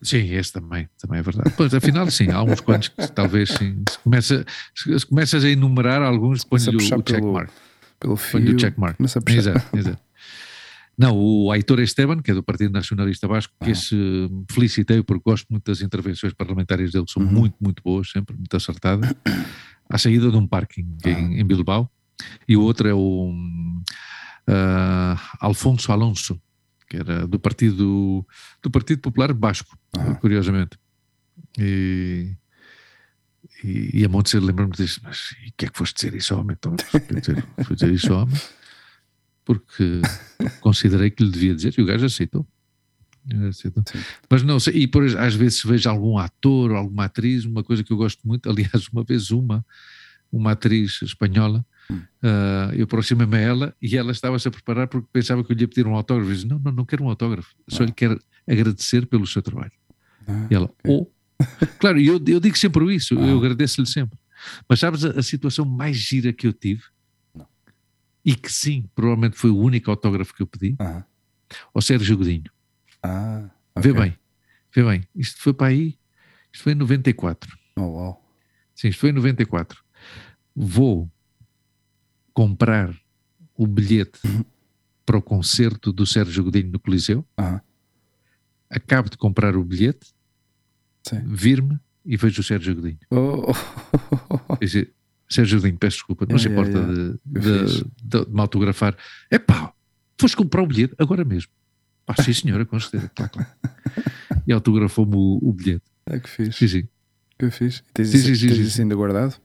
Sim, esse também, também é verdade. Pois, afinal, sim, há uns quantos que talvez sim. Se, começa, se começas a enumerar alguns, põe-lhe o, o checkmark. Pelo Põe-lhe fio. o checkmark. Exato, exato. Não, o Aitor Esteban, que é do Partido Nacionalista Vasco, que Ah. esse felicitei porque gosto muito das intervenções parlamentares dele, são Uhum. muito, muito boas, sempre muito acertadas. À saída de um parking Ah. em, em Bilbao. E o outro é o hum, ah, Alfonso Alonso, que era do Partido, do Partido Popular Basco, Ah. curiosamente. E, e, e a Montse lembra-me disso, mas o que é que foste dizer isso homem? Então, dizer, dizer isso homem porque considerei que lhe devia dizer e o gajo aceitou. Aceitou. Mas não sei, e por, às vezes vejo algum ator ou alguma atriz, uma coisa que eu gosto muito, aliás, uma vez uma, uma atriz espanhola, Hum. ah, eu aproximei-me a ela e ela estava-se a preparar porque pensava que eu lhe ia pedir um autógrafo. Eu disse, não, não, não quero um autógrafo, só lhe quero agradecer pelo seu trabalho. Ah, E ela, oh. Claro, eu, eu digo sempre isso, eu Ah. agradeço-lhe sempre. Mas sabes a, a situação mais gira que eu tive? E que sim, provavelmente foi o único autógrafo que eu pedi, ah, ao Sérgio Godinho. ah, Vê ok. bem, vê bem. Isto foi para aí, isto foi em 94. Oh, uau. Sim, isto foi em 94. Vou comprar o bilhete Uhum. para o concerto do Sérgio Godinho no Coliseu. Acabo de comprar o bilhete, vir-me e vejo o Sérgio Godinho. Oh, Quer dizer, Sérgio Godinho, peço desculpa, não Yeah, se importa de, Eu de, fiz. de- de me autografar. É pá, foste comprar o bilhete agora mesmo. Pá, sim senhora, com certeza, claro, claro. E autografou-me o, o bilhete. é que fixe. Sim, sim. Que fixe. Tens, Sim, isso, sim, tens sim, isso ainda guardado?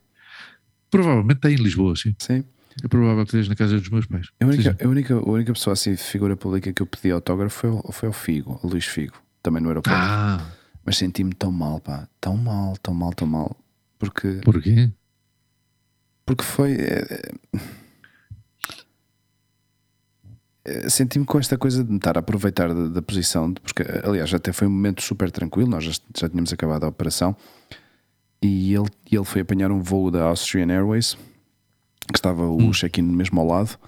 Provavelmente está em Lisboa, sim. Sim. É provável que esteja na casa dos meus pais. A única, a única, a única pessoa assim, figura pública que eu pedi autógrafo foi, o- foi ao Figo, ao Luís Figo, também no aeroporto. Ah, Mas senti-me tão mal, pá, tão mal, tão mal, tão mal. Porque, porquê? Porque foi. é, é, é, Senti-me com esta coisa de me estar a aproveitar da, da posição, de- porque aliás até foi um momento super tranquilo, nós já, já tínhamos acabado a operação e ele, ele foi apanhar um voo da Austrian Airways, que estava o check-in mesmo ao lado,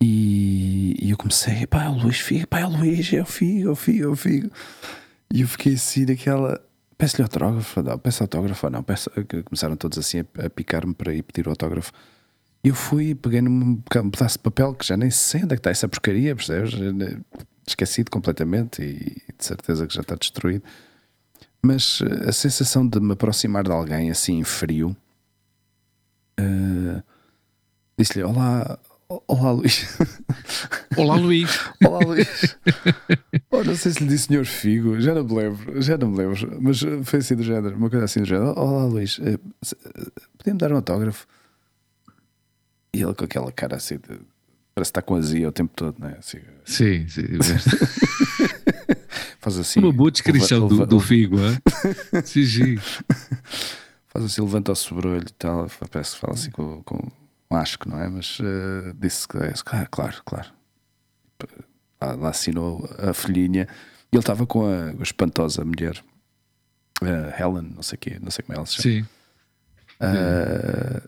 e, e eu comecei, pá, é o Luís Figo, pá, é o Luís, é o Figo, é o Figo, é o Figo. E eu fiquei assim naquela. Peço-lhe autógrafo, não, peço autógrafo, não, peço, que começaram todos assim a, a picar-me para ir pedir o autógrafo. Eu fui, peguei num um pedaço de papel que já nem sei onde é que está essa porcaria, percebes? Esquecido completamente e de certeza que já está destruído. Mas eh, a sensação de me aproximar de alguém assim frio, eh, disse-lhe: Olá, olá Luís. Olá, Luís. Olá Luís. oh, não sei se lhe disse Senhor Figo, já não me lembro, já não me lembro, mas eh, foi assim do género, uma coisa assim do género. Olá Luís, eh, eh, podia-me dar um autógrafo? E ele com aquela cara assim de. Parece está com azia o tempo todo, não é? Assim, Sim, sim. faz assim. Uma boa descrição leva- do, leva- do Figo, hein? Sim, sim. Faz assim, levanta o sobrolho e tal. Parece que fala assim com, com um asco, não é? Mas eh, disse que é. Claro, claro, claro. Lá, lá assinou a folhinha e ele estava com a, a espantosa mulher, a Helen, não sei quê, não sei como ela se chama. Sim. Ah,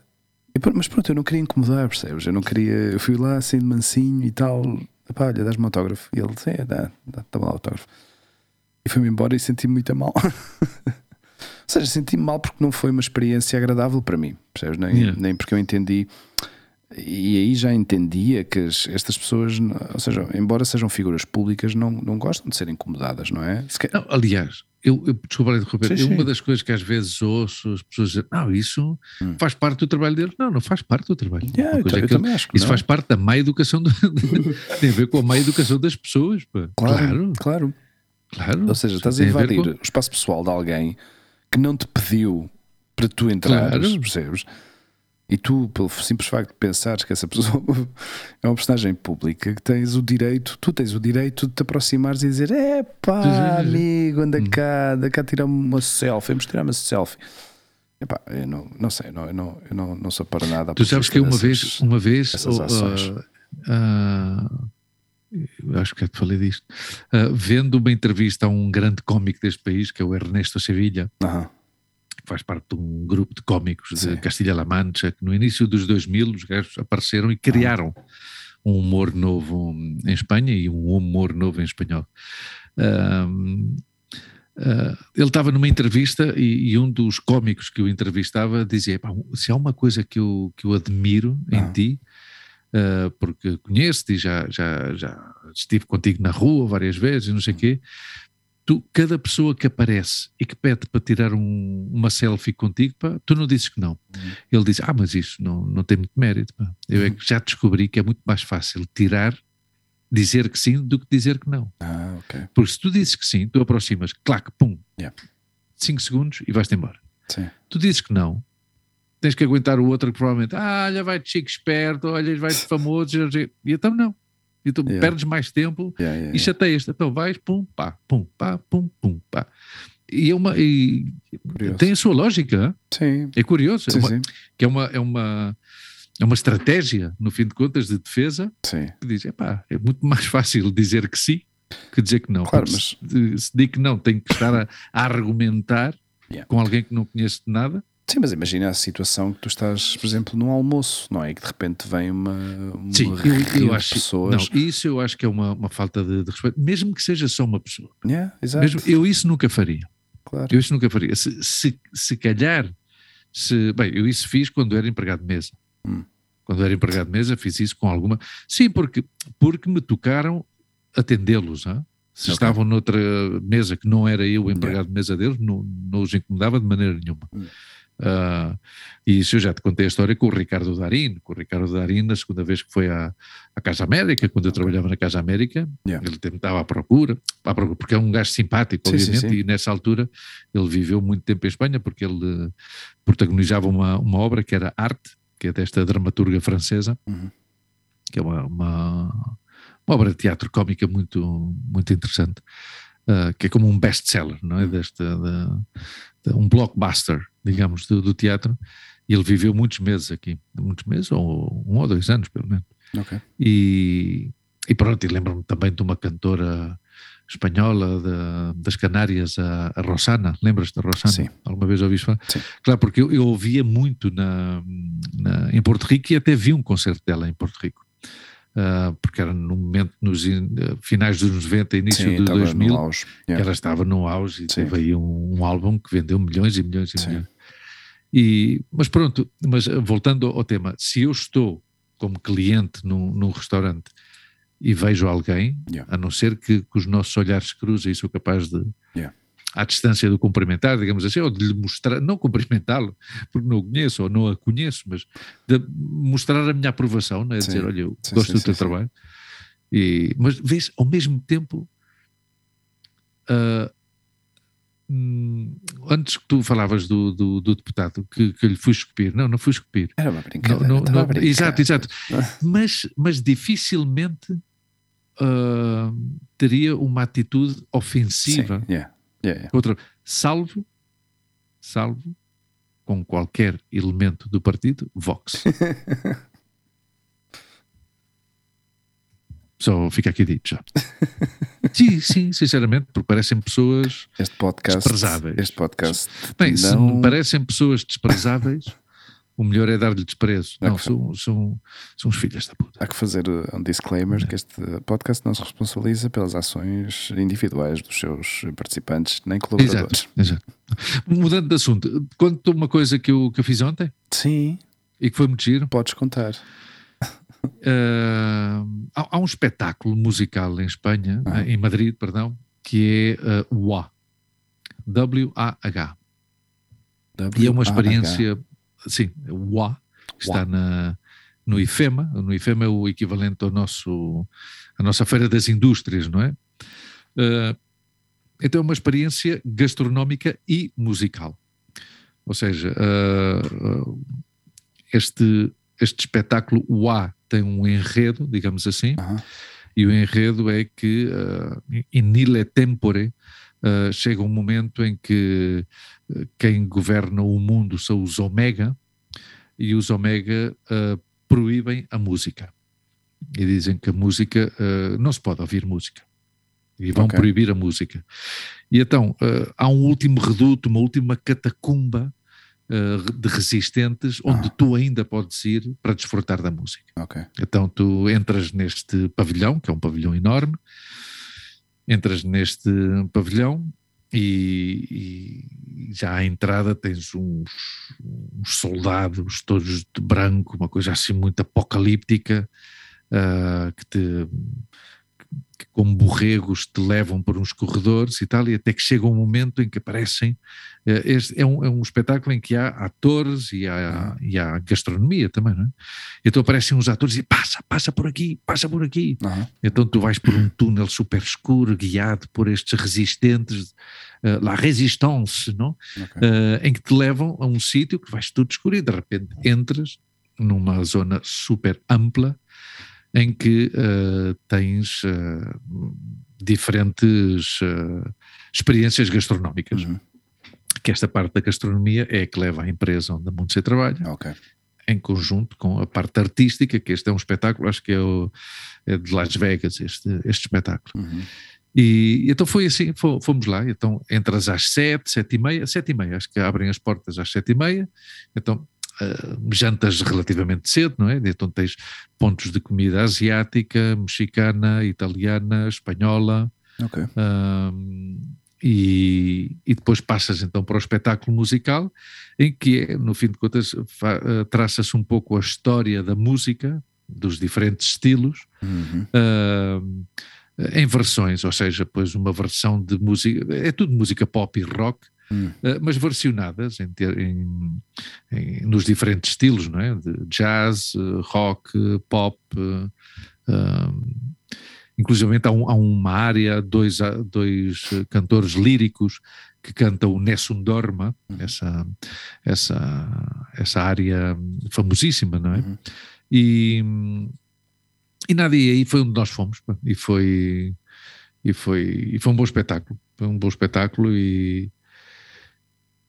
e mas pronto, eu não queria incomodar, percebes? Eu não queria. Eu fui lá assim de mansinho e tal. Epá, olha, dás-me um autógrafo. E ele, sim, dá, dá, dá-me lá autógrafo. E fui-me embora e senti-me muito a mal. Ou seja, senti-me mal porque não foi uma experiência agradável para mim, percebes? Nem, Yeah. nem porque eu entendi. E aí já entendia que as- estas pessoas, ou seja, embora sejam figuras públicas, não, não gostam de ser incomodadas, não é? Ca- Não, aliás, eu, eu desculpa interromper, Sim, sim. uma das coisas que às vezes ouço as pessoas dizer, não, isso faz parte do trabalho deles. Não, não faz parte do trabalho. Hum. Yeah, eu eu que também acho isso não. faz parte da má educação, do- tem a ver com a má educação das pessoas. pá. Claro, claro. claro. claro. Ou seja, estás a invadir com- o espaço pessoal de alguém que não te pediu para tu entrares, Claro. percebes? E tu, pelo simples facto de pensares que essa pessoa é uma personagem pública, que tens o direito, tu tens o direito de te aproximares e dizer: é pá, amigo, anda Hum. cá, anda cá tirar uma selfie, vamos tirar uma selfie. Epá, eu não, não sei, não, eu, não, eu não, não sou para nada. Tu sabes que eu uma vez, uma vez, oh, ah, ah, eu acho que já te falei disto, ah, vendo uma entrevista a um grande cómico deste país, que é o Ernesto Sevilla, Aham, que faz parte de um grupo de cómicos de Sim. Castilha-La Mancha, que no início dos 2000 os gajos apareceram e criaram um humor novo em Espanha e um humor novo em espanhol. Ahm, Uh, ele estava numa entrevista e, e, um dos cómicos que o entrevistava dizia: se há uma coisa que eu, que eu admiro em ah. ti, uh, porque conheço-te e já, já, já estive contigo na rua várias vezes e não sei o quê, tu, cada pessoa que aparece e que pede para tirar um, uma selfie contigo, pá, tu não dizes que não. Uhum. Ele diz: Ah, mas isso não, não tem muito mérito. Pá. Eu é que já descobri que é muito mais fácil tirar dizer que sim do que dizer que não. Ah, ok. Porque se tu dizes que sim, tu aproximas, clac, pum, yeah. 5 segundos e vais-te embora. Sim. Tu dizes que não, tens que aguentar o outro que provavelmente, ah, olha, vai-te chico esperto, olha, vai-te famoso, e então não. E tu yeah. perdes mais tempo yeah, yeah, e chateias Então vais, pum, pá, pum, pá, pum, pum, pá. E é uma. E tem a sua lógica. Sim. É curioso. Sim, é uma, sim. Que é uma, é uma é uma estratégia, no fim de contas, de defesa sim. que diz: epá, é muito mais fácil dizer que sim que dizer que não. Claro, mas... se, se digo que não, tenho que estar a, a argumentar Yeah. com alguém que não conhece de nada. Sim, mas imagina a situação que tu estás, por exemplo, num almoço, não é? Que de repente vem uma, uma Sim, eu, eu acho, pessoas. não, isso eu acho que é uma, uma falta de, de respeito, mesmo que seja só uma pessoa. Yeah, exato. Mesmo, eu isso nunca faria. Claro. Eu isso nunca faria. Se, se, se calhar, se, bem, eu isso fiz quando era empregado de mesa. Hum. Quando era empregado de mesa, fiz isso com alguma. Sim, porque, porque me tocaram atendê-los. Se Ok. estavam noutra mesa que não era eu o empregado de mesa deles, não, não os incomodava de maneira nenhuma. Hum. Ah, e isso eu já te contei a história com o Ricardo Darim, com o Ricardo Darim, na segunda vez que foi à, à Casa América, quando eu trabalhava na Casa América, Yeah. ele estava à procura, à procura, porque é um gajo simpático, Sim, sim, obviamente, sim. e nessa altura ele viveu muito tempo em Espanha, porque ele protagonizava uma, uma obra que era Arte, que é desta dramaturga francesa, Uhum. que é uma, uma, uma obra de teatro cómica muito, muito interessante, ah, que é como um best-seller, não é? Desta, da- da- um blockbuster, digamos, do, do teatro. E ele viveu muitos meses aqui, muitos meses, ou um ou dois anos, pelo menos. Ok. E, e pronto, e lembro-me também de uma cantora espanhola da- das Canárias, a, a Rosana. Lembras-te da Rosana? Sim. Alguma vez ouviste falar? Sim. Claro, porque eu, eu ouvia muito na, na- em Porto Rico e até vi um concerto dela em Porto Rico. Ah, porque era no momento, nos in- eh, finais dos 90, início Sim, de estava 2000, no auge. Yeah. ela estava no auge e Sim. teve aí um, um álbum que vendeu milhões e milhões e Sim. milhões. E, mas pronto, mas eh, voltando ao tema, se eu estou como cliente num, num restaurante e vejo alguém, Yeah. a não ser que, que os nossos olhares cruzem e sou capaz de, Yeah. À distância do cumprimentar, digamos assim, ou de lhe mostrar, não cumprimentá-lo, porque não o conheço ou não a conheço, mas de mostrar a minha aprovação, não é? Sim. dizer, olha, eu Sim, gosto sim, do sim, teu sim. trabalho. E, mas vês, ao mesmo tempo, hum, antes que tu falavas do, do, do deputado que, que lhe fui esculpir, não, não fui esculpir. Era uma Não, brincadeira. não, não, brincar. exato, exato. Mas, mas dificilmente ah, teria uma atitude Sim, ofensiva yeah. Yeah, yeah. contra, salvo, salvo com qualquer elemento do partido, Vox. Só fica aqui dito já. Sim, sim, sinceramente, porque parecem pessoas. Este podcast. Desprezáveis. Este podcast. Bem, se não... me parecem pessoas desprezáveis, o melhor é dar-lhe desprezo. É Não, que- são, são, são os filhos da puta. Há que fazer uh, um disclaimer que este podcast não se responsabiliza pelas ações individuais dos seus participantes, nem colaboradores. Exato, exato. Mudando de assunto, conto uma coisa que eu, que eu fiz ontem Sim, e que foi muito giro. podes contar. Ah, há, há um espetáculo musical em Espanha, Ah. em Madrid, perdão, que é ah, WA. W-A-H. E é uma experiência, sim, WA, que está na, no IFEMA. No IFEMA é o equivalente ao nosso, à nossa Feira das Indústrias, não é? Ah, então é uma experiência gastronómica e musical. Ou seja, ah, este, este espetáculo WA tem um enredo, digamos assim, Aham. e o enredo é que uh, in nille tempore uh, chega um momento em que uh, quem governa o mundo são os Omega e os Omega uh, proíbem a música e dizem que a música uh, não se pode ouvir música e vão Ok. proibir a música e então há um último reduto uma última catacumba de resistentes onde Ah. tu ainda podes ir para desfrutar da música Ok. então tu entras neste pavilhão, que é um pavilhão enorme, entras neste pavilhão e, e, já à entrada tens uns, uns, soldados todos de branco, uma coisa assim muito apocalíptica, uh, que te que como borregos te levam por uns corredores e tal, e até que chega um momento em que aparecem. Uh, este é, um, é um espetáculo em que há atores e há, e há gastronomia também, não é? Então aparecem uns atores e passa, passa por aqui, passa por aqui. Uhum. Então tu vais por um túnel super escuro, guiado por estes resistentes, uh, la résistance, não? Okay. Uh, em que te levam a um sítio que vais tudo escuro e de repente entras numa zona super ampla em que uh, tens uh, diferentes uh, experiências gastronómicas. Uhum. Que esta parte da gastronomia é a que leva à empresa onde a Monte trabalha. Okay. Em conjunto com a parte artística, que este é um espetáculo, acho que é, o, é de Las Vegas, este, este espetáculo. Uhum. E, então foi assim, fomos lá, então entras às sete, sete e meia, sete e meia, acho que abrem as portas às sete e meia, então uh, jantas relativamente cedo, não é? Então tens pontos de comida asiática, mexicana, italiana, espanhola. Uh, e, e, depois passas então para o espetáculo musical, em que é, no fim de contas, uh, traça-se um pouco a história da música, dos diferentes estilos, uhum. uh, em versões, ou seja, depois uma versão de música, é tudo música pop e rock, hum. uh, mas versionadas em, em, em, nos diferentes estilos, não é? De jazz, rock, pop. Uh, inclusive há, um, há, uma área, dois, dois cantores líricos que cantam o Nessun Dorma, uhum. essa, essa, essa área famosíssima, não é? Uhum. E, e nada, e aí foi onde nós fomos, e foi, e foi, e foi um bom espetáculo, foi um bom espetáculo e,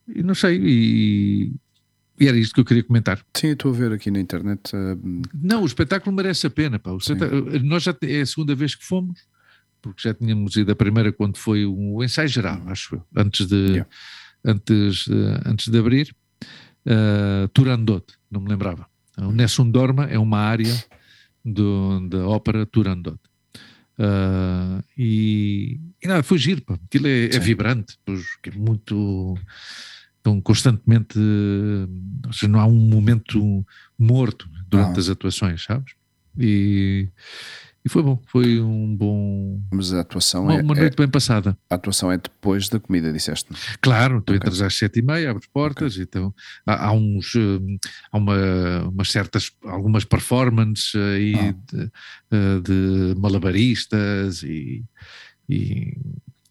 e não sei, e, e era isto que eu queria comentar. Sim, estou a ver aqui na internet. Uh... Não, o espetáculo merece a pena. Pá. Nós já é a segunda vez que fomos, porque já tínhamos ido a primeira quando foi o ensaio geral, hum. acho eu, antes de, yeah. antes, antes de abrir. Uh, Turandot, não me lembrava. O Nessun Dorma é uma área do, da ópera Turandot. Uh, e, e nada, foi giro, pá. aquilo é, é vibrante, porque é muito estão constantemente, ou seja, não há um momento morto durante as atuações, sabes? E, e foi bom, foi um bom. Mas a atuação uma, é. Uma noite é, bem passada. A atuação é depois da comida, disseste Claro, tu okay. entras às sete e meia, abres portas, okay. então há, há, uns. Hum, há uma, umas certas. algumas performances aí ah. de, eh, de, malabaristas e, e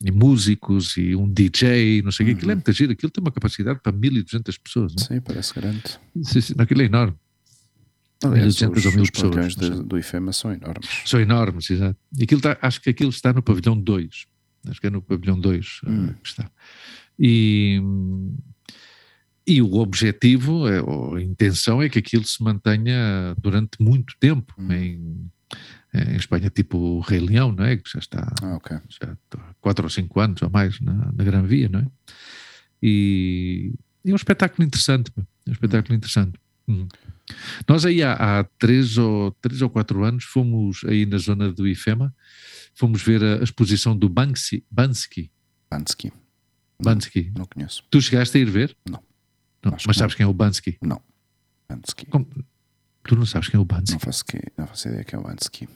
e músicos e um DJ, não sei o uhum. que, aquilo é uhum. muito giro, aquilo tem uma capacidade para 1200 pessoas. Não? É? Sim, parece grande. Sim, sim, aquilo é enorme. Aliás, 1200 ou 1000 pessoas. De, do IFEMA são enormes. São enormes, exato. E aquilo está, acho que aquilo está no pavilhão 2. Acho que é no pavilhão 2 hum. uh, que está. E, e o objetivo, é, a intenção é que aquilo se mantenha durante muito tempo hum. em em Espanha, tipo o Rei Leão, não é? Que já está ah, okay. já há quatro ou cinco anos ou mais na, na Gran Via, não é? E, e é um espetáculo interessante, é um espetáculo interessante. Uhum. Nós aí há, há, três, ou, três ou quatro anos fomos aí na zona do IFEMA, fomos ver a, a exposição do Banksy, Bansky. Bansky. Bansky. Não, não, conheço. Tu chegaste a ir ver? Não. não mas sabes não. quem é o Bansky? Não. Bansky. Como? Tu não sabes quem é o Bansky? Não faço, que, não faço ideia quem é o Bansky.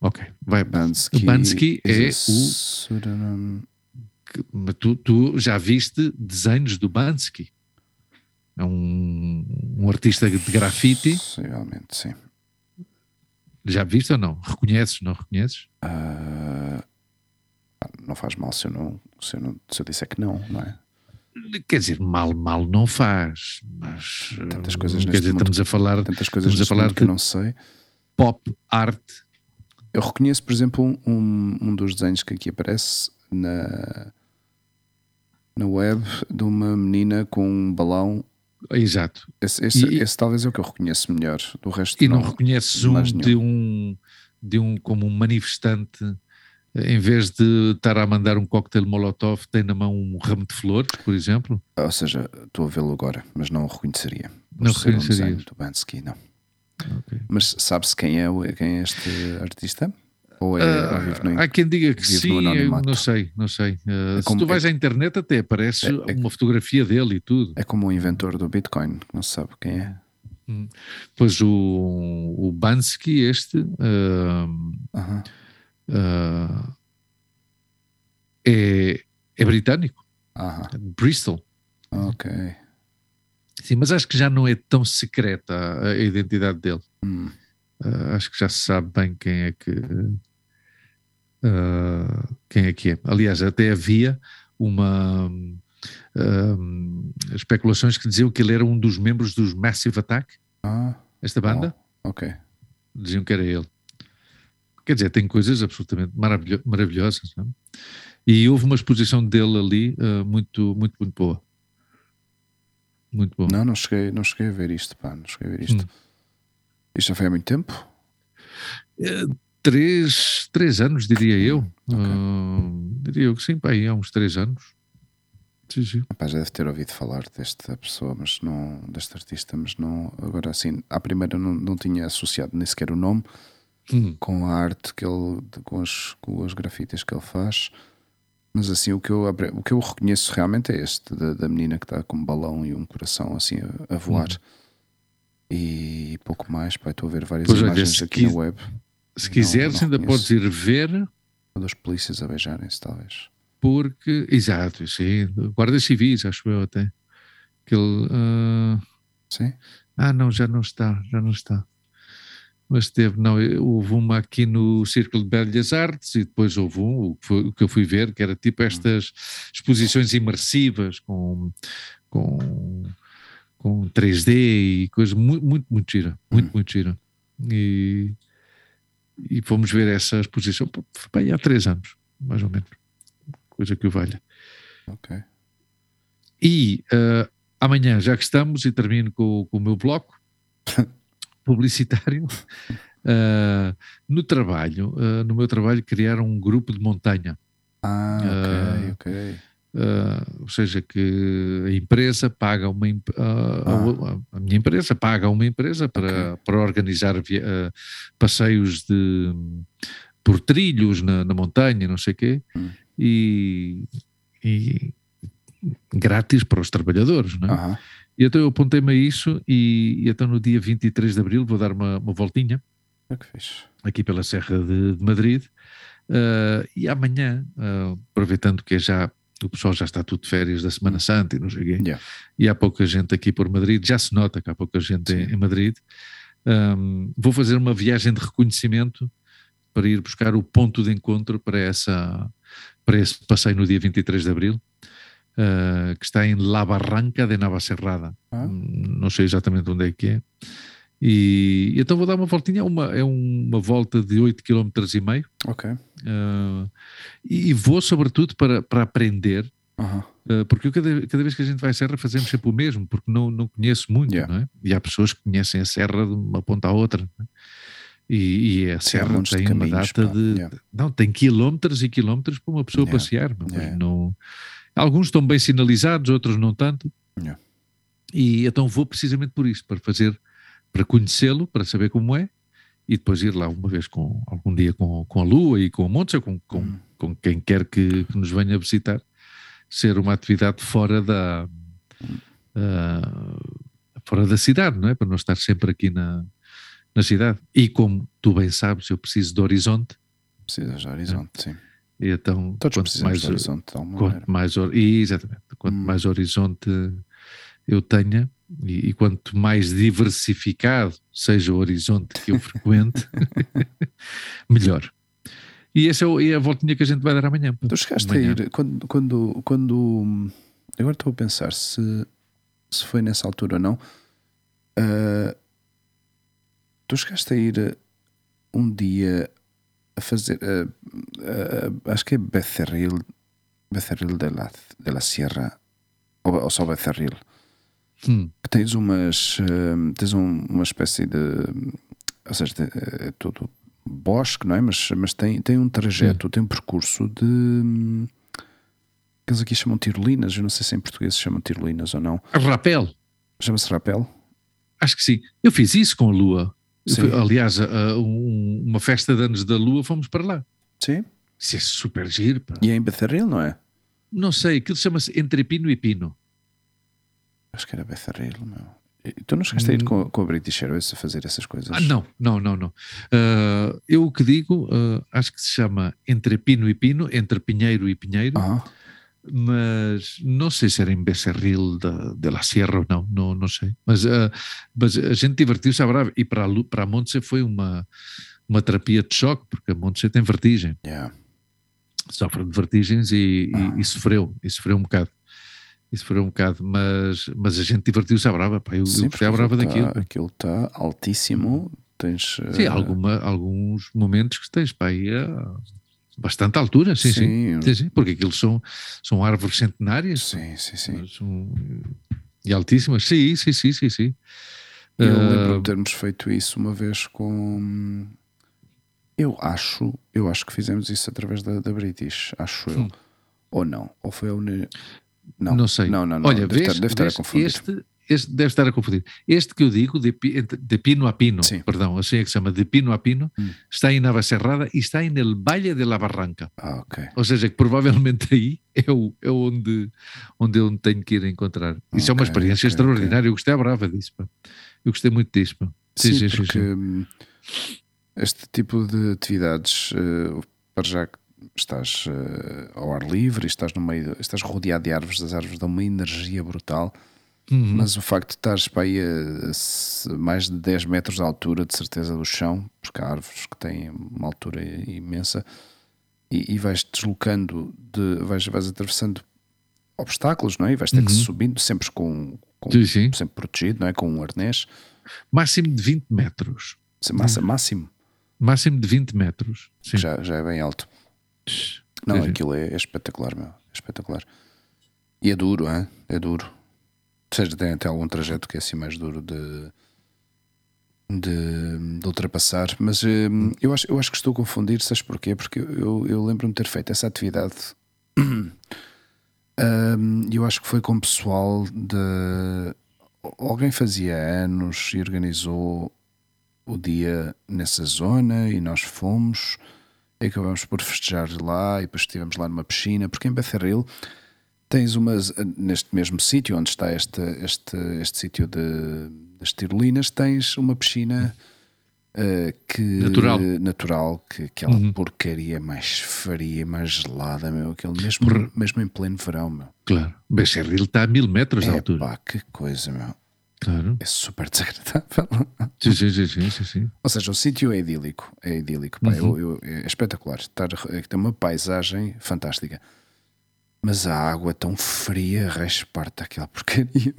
Ok, vai. Bansky, Bansky é o. Mas tu, tu já viste desenhos do Bansky? É um, um artista de grafite. Possivelmente, sim. Já viste ou não? Reconheces, não reconheces? Uh, não faz mal se eu, não, se, eu não, se eu disser que não, não é? Quer dizer, mal, mal não faz, mas tantas coisas quer dizer, mundo, estamos a falar, tantas coisas estamos a falar que não sei. Pop art eu reconheço, por exemplo, um, um dos desenhos que aqui aparece na, na web de uma menina com um balão. Exato. Esse, esse, e, esse talvez é o que eu reconheço melhor. Do resto e não, não reconheces um de um de um como um manifestante em vez de estar a mandar um coquetel molotov, tem na mão um ramo de flores, por exemplo? Ou seja, estou a vê-lo agora, mas não o reconheceria. Não reconheceria. Um do Bansky, não. Okay. Mas sabe-se quem é, quem é este artista? Ou é, vive no- há quem diga que sim, não sei, não sei. Se como- tu vais à internet até aparece É- é- uma fotografia dele e tudo. é como o inventor do Bitcoin, não se sabe quem é. Pois o, o Bansky, este, Aham. ah, é, é britânico, de Bristol. Ok. Sim, mas acho que já não é tão secreta a, a identidade dele. Hum. Ah, acho que já se sabe bem quem é que quem é que é. Aliás, até havia uma ah, especulações que diziam que ele era um dos membros dos Massive Attack, Ah, esta banda. ok. Diziam que era ele. Quer dizer, tem coisas absolutamente maravilho- maravilhosas. Não é? E houve uma exposição dele ali ah, muito, muito, muito boa. Muito boa. Não, não cheguei, não cheguei a ver isto, pá, não cheguei a ver isto. Hum. Isto já foi há muito tempo? Três, três anos, diria eu. Ok. Ah, diria eu que sim, pá, aí há uns três anos. Sim, sim. Rapaz, já deve ter ouvido falar desta pessoa, mas não, deste artista, mas não, agora assim, à primeira não, não tinha associado nem sequer o nome Hum. com a arte que ele, com as, com as grafites que ele faz. Mas assim, o que eu, o que eu reconheço realmente é este, da, da menina que está com um balão e um coração assim a, a voar. E pouco mais, pá, estou a ver várias Pois imagens aqui na web. Se quiseres, ainda podes ir ver, Ou das polícias a beijarem-se, talvez. porque. Exato, sim. Guardas civis, acho eu até. Que ele. ah, Sim? Ah, não, já não está, já não está. Mas teve, não, houve uma aqui no Círculo de Belas Artes e depois houve um, o que, eu fui ver, que era tipo estas exposições imersivas com, com, com 3D e coisas muito, muito, muito gira, muito, Hum. muito gira. E, e fomos ver essa exposição aí há três anos, mais ou menos, coisa que o valha. Ok. E ah, amanhã, já que estamos, e termino com, com o meu bloco publicitário, ah, no trabalho, ah, no meu trabalho, criaram um grupo de montanha. Ah, ok, ok. Ah, ou seja, que a empresa paga uma imp- ah, a- a, minha empresa paga uma empresa para, para organizar via- ah, passeios de por trilhos na, na montanha, não sei o quê, Hum. e, e grátis para os trabalhadores, não é? Aham. E então eu apontei-me a isso e, e então no dia 23 de Abril vou dar uma, uma voltinha É aqui pela Serra de, de Madrid Ah, e amanhã, ah, aproveitando que é já o pessoal já está tudo de férias da Semana Santa e não sei o quê, Yeah. e há pouca gente aqui por Madrid, já se nota que há pouca gente em, em Madrid, Ahm, vou fazer uma viagem de reconhecimento para ir buscar o ponto de encontro para, essa, para esse passeio no dia 23 de Abril, ah, que está em La Barranca de Navacerrada. Ah. Hum, Não sei exatamente onde é que é. E, então vou dar uma voltinha, uma, é uma volta de 8 km e meio, Ok. ah, e vou sobretudo para, para aprender. Uh, porque eu cada, cada vez que a gente vai à serra fazemos sempre o mesmo, porque não, não conheço muito, Yeah. não é? E há pessoas que conhecem a serra de uma ponta à outra, é? e, e a Sim, serra tem uma caminhos, data pá. de... Yeah. Não, tem quilómetros e quilómetros para uma pessoa Yeah. passear, mas não... Alguns estão bem sinalizados, outros não tanto, e então vou precisamente por isso, para fazer, para conhecê-lo, para saber como é, e depois ir lá uma vez com algum dia com, com a Lua e com a Montes ou com, com, Hum. com quem quer que, que nos venha visitar, ser uma atividade fora da ah, fora da cidade, não é? Para não estar sempre aqui na, na cidade. E como tu bem sabes, eu preciso de horizonte, Precisas de horizonte, sim. e então Todos quanto mais, de horizonte, de alguma maneira. quanto mais e, exatamente, quanto Hum. mais horizonte eu tenha e, e quanto mais diversificado seja o horizonte que eu frequente, melhor. E essa é, é a voltinha que a gente vai dar amanhã. Tu chegaste a Amanhã. ir, quando, quando, quando agora estou a pensar se, se foi nessa altura ou não, ah, tu chegaste a ir um dia a fazer, ah, ah, acho que é Becerril, Becerril de la, de la Sierra, ou, ou só Becerril, Hum, que tens umas, ah, tens um- uma espécie de, ou seja, é tudo bosque, não é? Mas, mas tem, tem um trajeto, tem um percurso de hum, que eles aqui chamam tirolinas. Eu não sei se em português se chamam tirolinas ou não. rapel. Chama-se rapel? Acho que sim. Eu fiz isso com a Lua. Foi, aliás, a, um, uma festa de anos da Lua, fomos para lá. Sim. Isso é super giro. Pá. E é em Becerril, não é? Não sei, aquilo chama-se Entre Pino e Pino. Acho que era Becerril. E tu não chegaste a ir com, com a British Airways a fazer essas coisas? Ah, não, não, não, não. Uh, eu o que digo, uh, acho que se chama Entre Pino e Pino, Entre Pinheiro e Pinheiro. Ah, mas não sei se era em Becerril de, de la Sierra ou não, não, não sei. Mas, uh, mas a gente divertiu-se à brava. E para a, para a Montse foi uma, uma terapia de choque, porque a Montse tem vertigem, yeah. sofre de vertigens e, e- e sofreu, e sofreu um bocado. E sofreu um bocado, mas, mas a gente divertiu-se à brava. Pá, eu, eu Sim, gostei à brava daquilo. tá- pá. Aquilo está altíssimo. Tens. Sim, eh, alguma, alguns momentos que tens para aí a bastante altura, sim, sim. Sim. Sim, porque aquilo são, são árvores centenárias. Sim, sim, sim. São- e altíssimas. Sim, sim, sim, sim, sim. Eu Ah, lembro de termos feito isso uma vez com. Eu acho, eu acho que fizemos isso através da, da British, acho eu. Hum. Ou não? Ou foi a Uni... Não, não sei. Não, não, não. Olha, deve, vês, estar, deve estar a confundir. Este, este deve estar a confundir. Este que eu digo, de, de pino a pino, Sim. perdão, assim é que se chama, de pino a pino, Hum. está em Navacerrada e está en el Valle de la Barranca. Ah, ok. Ou seja, que provavelmente aí é, o, é onde, onde eu tenho que ir encontrar. Isso é uma experiência ok, extraordinária. Eu gostei à brava disso. Pá. Eu gostei muito disso. Pá. Sim, sim, sim, porque sim. hum, este tipo de atividades, eh, para já que estás eh, ao ar livre, estás no meio, estás rodeado de árvores, as árvores dão uma energia brutal, Uhum. mas o facto de estares para aí a, a mais de 10 metros de altura, de certeza, do chão, porque há árvores que têm uma altura imensa, e, e vais deslocando, de, vais, vais atravessando obstáculos, não é? E vais ter que Uhum. subindo, sempre com, com Sim, sim. sempre protegido, não é? Com um arnês, Máximo de 20 metros. massa máximo. Máximo de 20 metros. Já, já é bem alto. Não, sim. aquilo é, é espetacular, meu. É espetacular. E é duro, hein? é duro. Ou seja, tem até algum trajeto que é assim mais duro de, de, de ultrapassar. Mas hum, eu, acho, eu acho que estou a confundir, sabes porquê? Porque eu, eu lembro-me de ter feito essa atividade. hum, E eu acho que foi com o pessoal de. Alguém fazia anos e organizou o dia nessa zona e nós fomos e acabamos por festejar lá e depois estivemos lá numa piscina, porque em Becerril tens umas, neste mesmo sítio onde está este, este, este sítio de, das tirolinas, tens uma piscina eh, que, Natural. natural que aquela Uhum. porcaria mais fria, mais gelada, meu, aquele mesmo, mesmo em pleno verão, meu. Claro. Becerril está a mil metros de É altura. pá, que coisa, meu. Claro. É super desagradável. Sim, sim, sim, sim, sim. Ou seja, o sítio é idílico, é idílico, pá, Uhum. eu- eu- é espetacular. Estar, é tem uma paisagem fantástica, mas a água tão fria resparta aquela porcaria.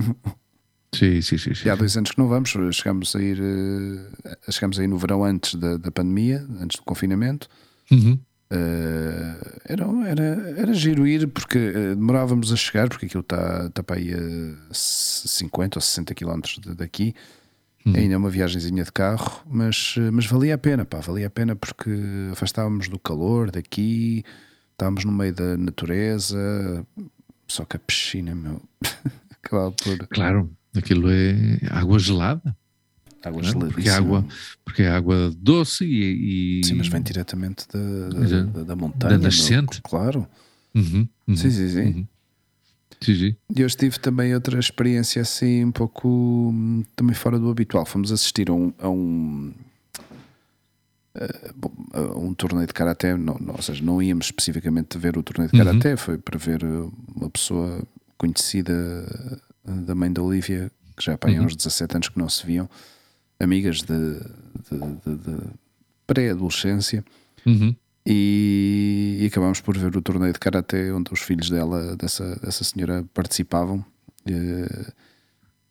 Sim, sim, sim, sim. E há dois anos que não vamos, chegamos a ir, eh, chegamos a ir no verão antes da, da pandemia, antes do confinamento. Uhum. Eh, era, era, era giro ir porque eh, demorávamos a chegar, porque aquilo está tá para aí a 50 ou 60 quilómetros de- daqui. Ainda é uma viagenzinha de carro, mas, eh, mas valia a pena, pá, valia a pena porque afastávamos do calor daqui, estávamos no meio da natureza, só que a piscina, meu, acabava por Claro, aquilo é água gelada. Água não é? Porque é água, porque é água doce e. e- Sim, mas vem diretamente da, da, da- montanha. Da nascente. Claro. Uhum, uhum, Sim, sim, sim. uhum. E eu tive também outra experiência assim, um pouco hum, também fora do habitual. Fomos assistir a um. A um eh, a um torneio de karaté, não, não- ou seja, não íamos especificamente ver o torneio de Uhum. karaté, foi para ver eh, uma pessoa conhecida eh, da mãe da Olivia, que já há Uhum. uns 17 anos que não se viam, amigas de, de- de- de pré-adolescência, Uhum. e, e acabámos por ver o torneio de karaté onde os filhos dela, dessa, dessa senhora, participavam. Eh,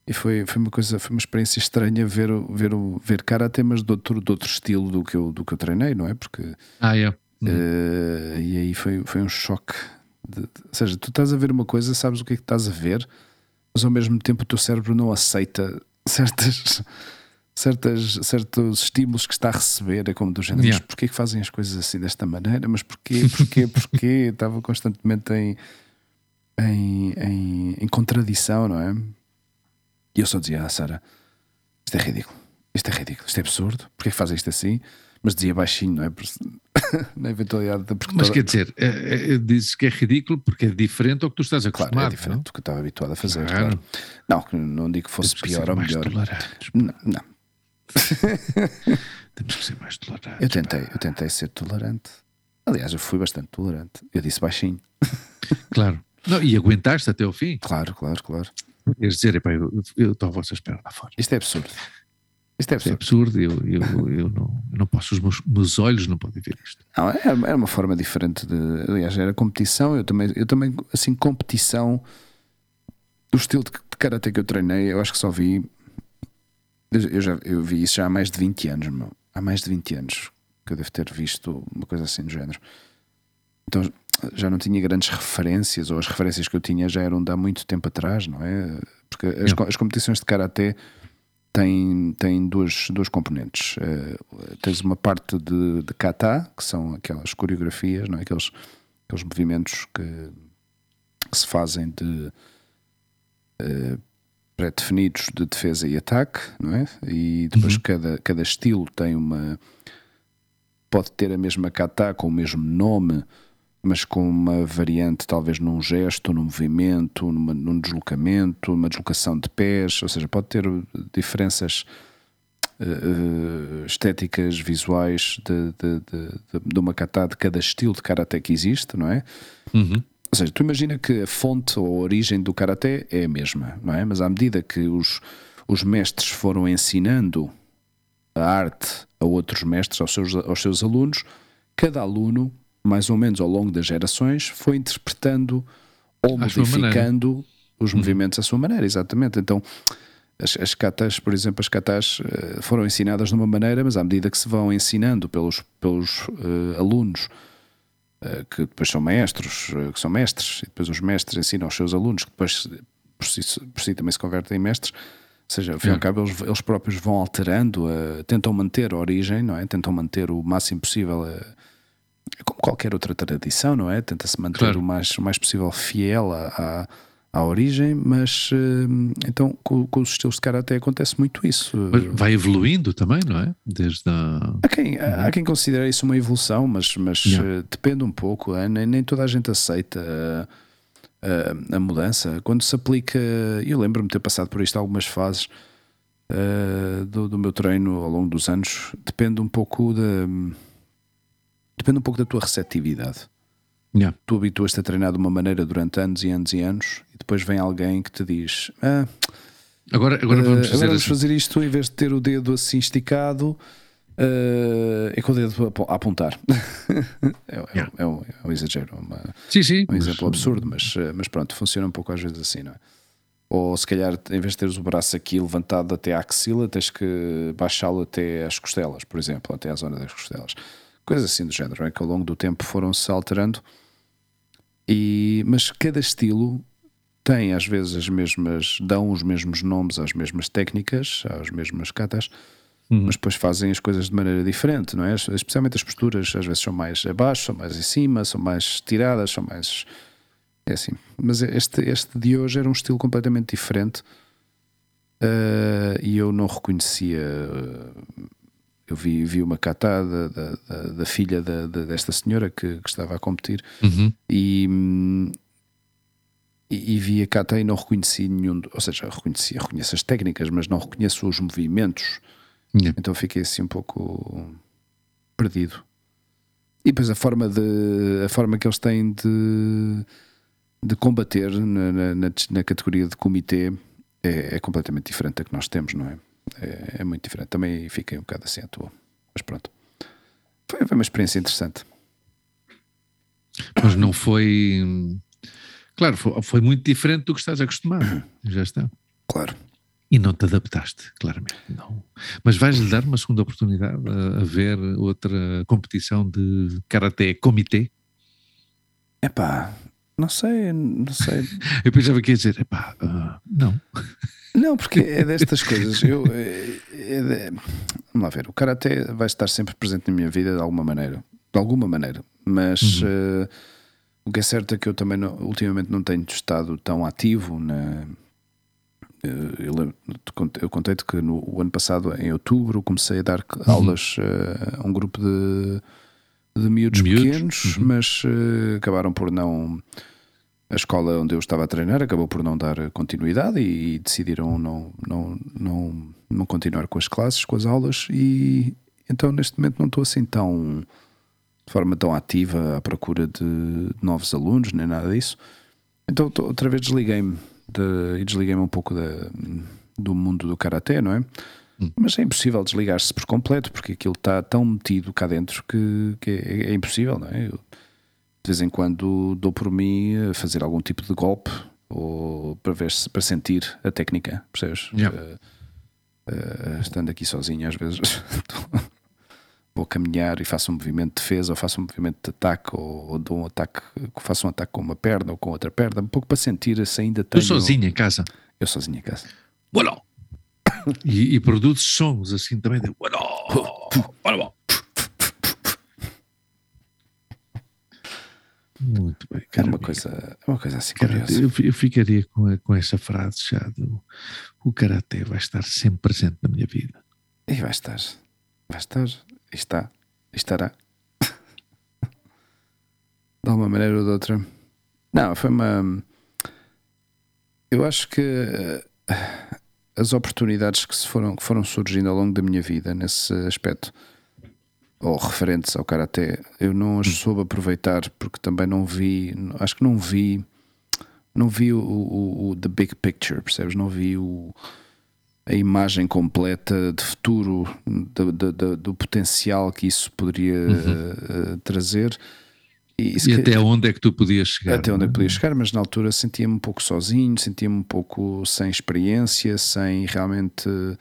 E foi, foi uma coisa, foi uma experiência estranha ver, ver, ver karaté, mas de outro, de outro estilo do que, eu, do que eu treinei, não é? Porque Ah, é. Uhum. eh, e aí foi, foi um choque. de- de- ou seja, tu estás a ver uma coisa, sabes o que é que estás a ver, mas ao mesmo tempo o teu cérebro não aceita certas, certas, certos estímulos que está a receber. É como do género, Yeah. mas porquê que fazem as coisas assim desta maneira? Mas porquê, porquê, porquê? Estava constantemente em, em, em, em contradição, não é? E eu só dizia, ah, Sara, isto é ridículo. isto é ridículo, isto é absurdo, porque é que fazem isto assim? Mas dizia baixinho, não é? Na eventualidade de. Mas quer dizer, é, é, dizes que é ridículo porque é diferente ao que tu estás acostumado. Claro, é diferente do que eu estava habituado a fazer. Claro. Claro. Não, não digo que fosse Temos pior ou melhor. Não, não. Temos que ser mais tolerantes. Eu tentei, eu tentei ser tolerante. Aliás, eu fui bastante tolerante. Eu disse baixinho. Claro. Não, e aguentaste até o fim? Claro, claro, claro. Queres dizer, epá, eu, estou a vossa espera lá fora. Isto é absurdo. Isto é absurdo. Isto é absurdo. Eu, eu, eu, não, não posso, os meus, meus olhos não podem ver isto. Não, é, é uma forma diferente de. Aliás, era competição. Eu também, eu também assim, competição do estilo de, de karate que eu treinei, eu acho que só vi. Eu, já, eu vi isso já há mais de 20 anos, meu. Há mais de 20 anos que eu devo ter visto uma coisa assim do género. Então já não tinha grandes referências, ou as referências que eu tinha já eram de há muito tempo atrás, não é? Porque as, as competições de karaté têm, têm duas, duas componentes. Uh, tens uma parte de, de kata, que são aquelas coreografias, não é? aqueles, aqueles movimentos que, que se fazem de uh, pré-definidos de defesa e ataque, não é? E depois uhum. cada, cada estilo tem uma. pode ter a mesma kata com o mesmo nome mas com uma variante talvez num gesto, num movimento, numa, num deslocamento, uma deslocação de pés, ou seja, pode ter diferenças uh, estéticas, visuais de, de, de, de, uma kata de cada estilo de karaté que existe, não é? Uhum. Ou seja, tu imagina que a fonte ou a origem do karaté é a mesma, não é? Mas à medida que os, os mestres foram ensinando a arte a outros mestres, aos seus, aos seus alunos, cada aluno mais ou menos ao longo das gerações, foi interpretando ou modificando os uhum. movimentos à sua maneira, exatamente. Então, as, as katas, por exemplo, as katas uh, foram ensinadas de uma maneira, mas à medida que se vão ensinando pelos, pelos uh, alunos, que depois são maestros, que são mestres, e depois os mestres ensinam aos seus alunos, que depois por si, por si também se convertem em mestres, ou seja, ao fim e ao cabo, eles, eles próprios vão alterando, tentam manter a origem, não é? Tentam manter o máximo possível a como qualquer outra tradição, não é? Tenta-se manter claro. o, mais, o mais possível fiel à, à, origem, mas uh, então com, com, os estilos de karaté acontece muito isso. Mas vai evoluindo também, não é? Desde a... há, quem, há, há quem considere isso uma evolução, mas, mas yeah. uh, depende um pouco, é? nem, nem toda a gente aceita. Uh, a mudança, quando se aplica, eu lembro-me de ter passado por isto algumas fases uh, do, do, meu treino ao longo dos anos, depende um pouco da, depende um pouco da tua receptividade. Yeah. Tu habituas-te a treinar de uma maneira durante anos e anos e anos e depois vem alguém que te diz: ah, agora, agora vamos, fazer, agora vamos fazer isto em vez de ter o dedo assim esticado. Uh, é com o dedo a apontar. é, yeah. é, é, um, é, um, exagero, uma, sim, sim, um exemplo absurdo, mas, mas pronto, funciona um pouco às vezes assim, não é? Ou se calhar, em vez de teres o braço aqui levantado até à axila, tens que baixá-lo até às costelas, por exemplo, até à zona das costelas coisas assim do género, é? que ao longo do tempo foram-se alterando. E, mas cada estilo tem às vezes as mesmas, dão os mesmos nomes às mesmas técnicas, às mesmas catas, uhum. mas depois fazem as coisas de maneira diferente, não é? Especialmente as posturas às vezes são mais abaixo, são mais em cima, são mais tiradas, são mais. É assim. Mas este, este de hoje era um estilo completamente diferente uh, e eu não reconhecia. Uh, eu vi, vi uma catada da, da, da filha da, desta senhora que, que, estava a competir uhum. e, e, e, vi a cata e não reconheci nenhum, ou seja, reconheci, reconheço as técnicas, mas não reconheço os movimentos. Yeah. Então fiquei assim um pouco perdido. E depois a forma, de, a forma que eles têm de, de combater na, na, na categoria de comitê é, é completamente diferente da que nós temos, não é? É, é, muito diferente. Também fiquei um bocado assim à toa. Mas pronto. Foi, foi uma experiência interessante. Mas não foi. Claro, foi, foi, muito diferente do que estás acostumado. Já está. Claro. E não te adaptaste, claramente. Não. Mas vais-lhe dar uma segunda oportunidade a, a ver outra competição de karaté comitê? Epá, não sei, não sei. Eu pensava que ia dizer, epá, uh, não. Não, porque é destas coisas. Eu, é, é, vamos lá ver. O karaté vai estar sempre presente na minha vida de alguma maneira. De alguma maneira. Mas uhum. uh, o que é certo é que eu também não, ultimamente não tenho estado tão ativo na. eu, eu contei-te que no ano passado, em outubro, comecei a dar uhum. aulas uh, a um grupo de, de miúdos, miúdos? pequenos, uhum. mas uh, acabaram por não. A escola onde eu estava a treinar acabou por não dar continuidade e, e decidiram não, não, não, não continuar com as classes, com as aulas, e então neste momento não estou assim tão de forma tão ativa à procura de novos alunos, nem nada disso. Então outra vez desliguei-me de, e desliguei-me um pouco da, do mundo do karaté, não é? Hum. Mas é impossível desligar-se por completo, porque aquilo está tão metido cá dentro que, que é, é, impossível, não é? Eu, de vez em quando dou por mim a fazer algum tipo de golpe ou para ver se, para sentir a técnica, percebes? Yeah. Uh, uh, estando aqui sozinho, às vezes vou caminhar e faço um movimento de defesa ou faço um movimento de ataque ou, ou dou um ataque, faço um ataque com uma perna ou com outra perna, um pouco para sentir se ainda tenho... Tu sozinho em casa? Eu sozinho em casa. Bueno. E, e produzes sons assim também de. Muito bem, cara. É uma, coisa, é uma coisa assim cara, eu, eu, ficaria com, com essa frase já do o Karatê vai estar sempre presente na minha vida. E vai estar. Vai estar está, estará. de alguma maneira ou de outra. Não, foi uma. Eu acho que eh, as oportunidades que, se foram, que foram surgindo ao longo da minha vida nesse aspecto, ou referentes ao Karaté, eu não as soube aproveitar porque também não vi, acho que não vi, não vi o, o, o the big picture, percebes? Não vi o a imagem completa de futuro do, do, do potencial que isso poderia uhum. uh, trazer. E, e até que, onde é que tu podias chegar? Até onde é que podia chegar, mas na altura sentia-me um pouco sozinho, sentia-me um pouco sem experiência, sem realmente uh,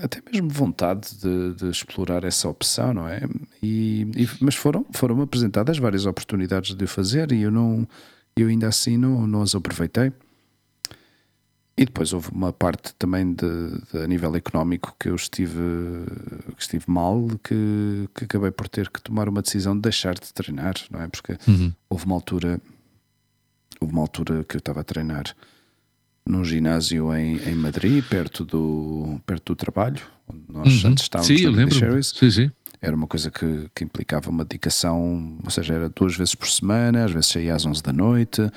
até mesmo vontade de, de, explorar essa opção, não é? E, e, mas foram, foram apresentadas várias oportunidades de o fazer e eu não eu ainda assim não, não as aproveitei. E depois houve uma parte também de, de, a nível económico que eu estive, que estive mal, que, que acabei por ter que tomar uma decisão de deixar de treinar, não é? Porque uhum. houve uma altura, houve uma altura que eu estava a treinar num ginásio em, em Madrid, perto do, perto do trabalho, onde nós uhum. antes estávamos sim, eu lembro. Sim, sim. Era uma coisa que, que implicava uma dedicação, ou seja, era duas vezes por semana, às vezes saía às 11 da noite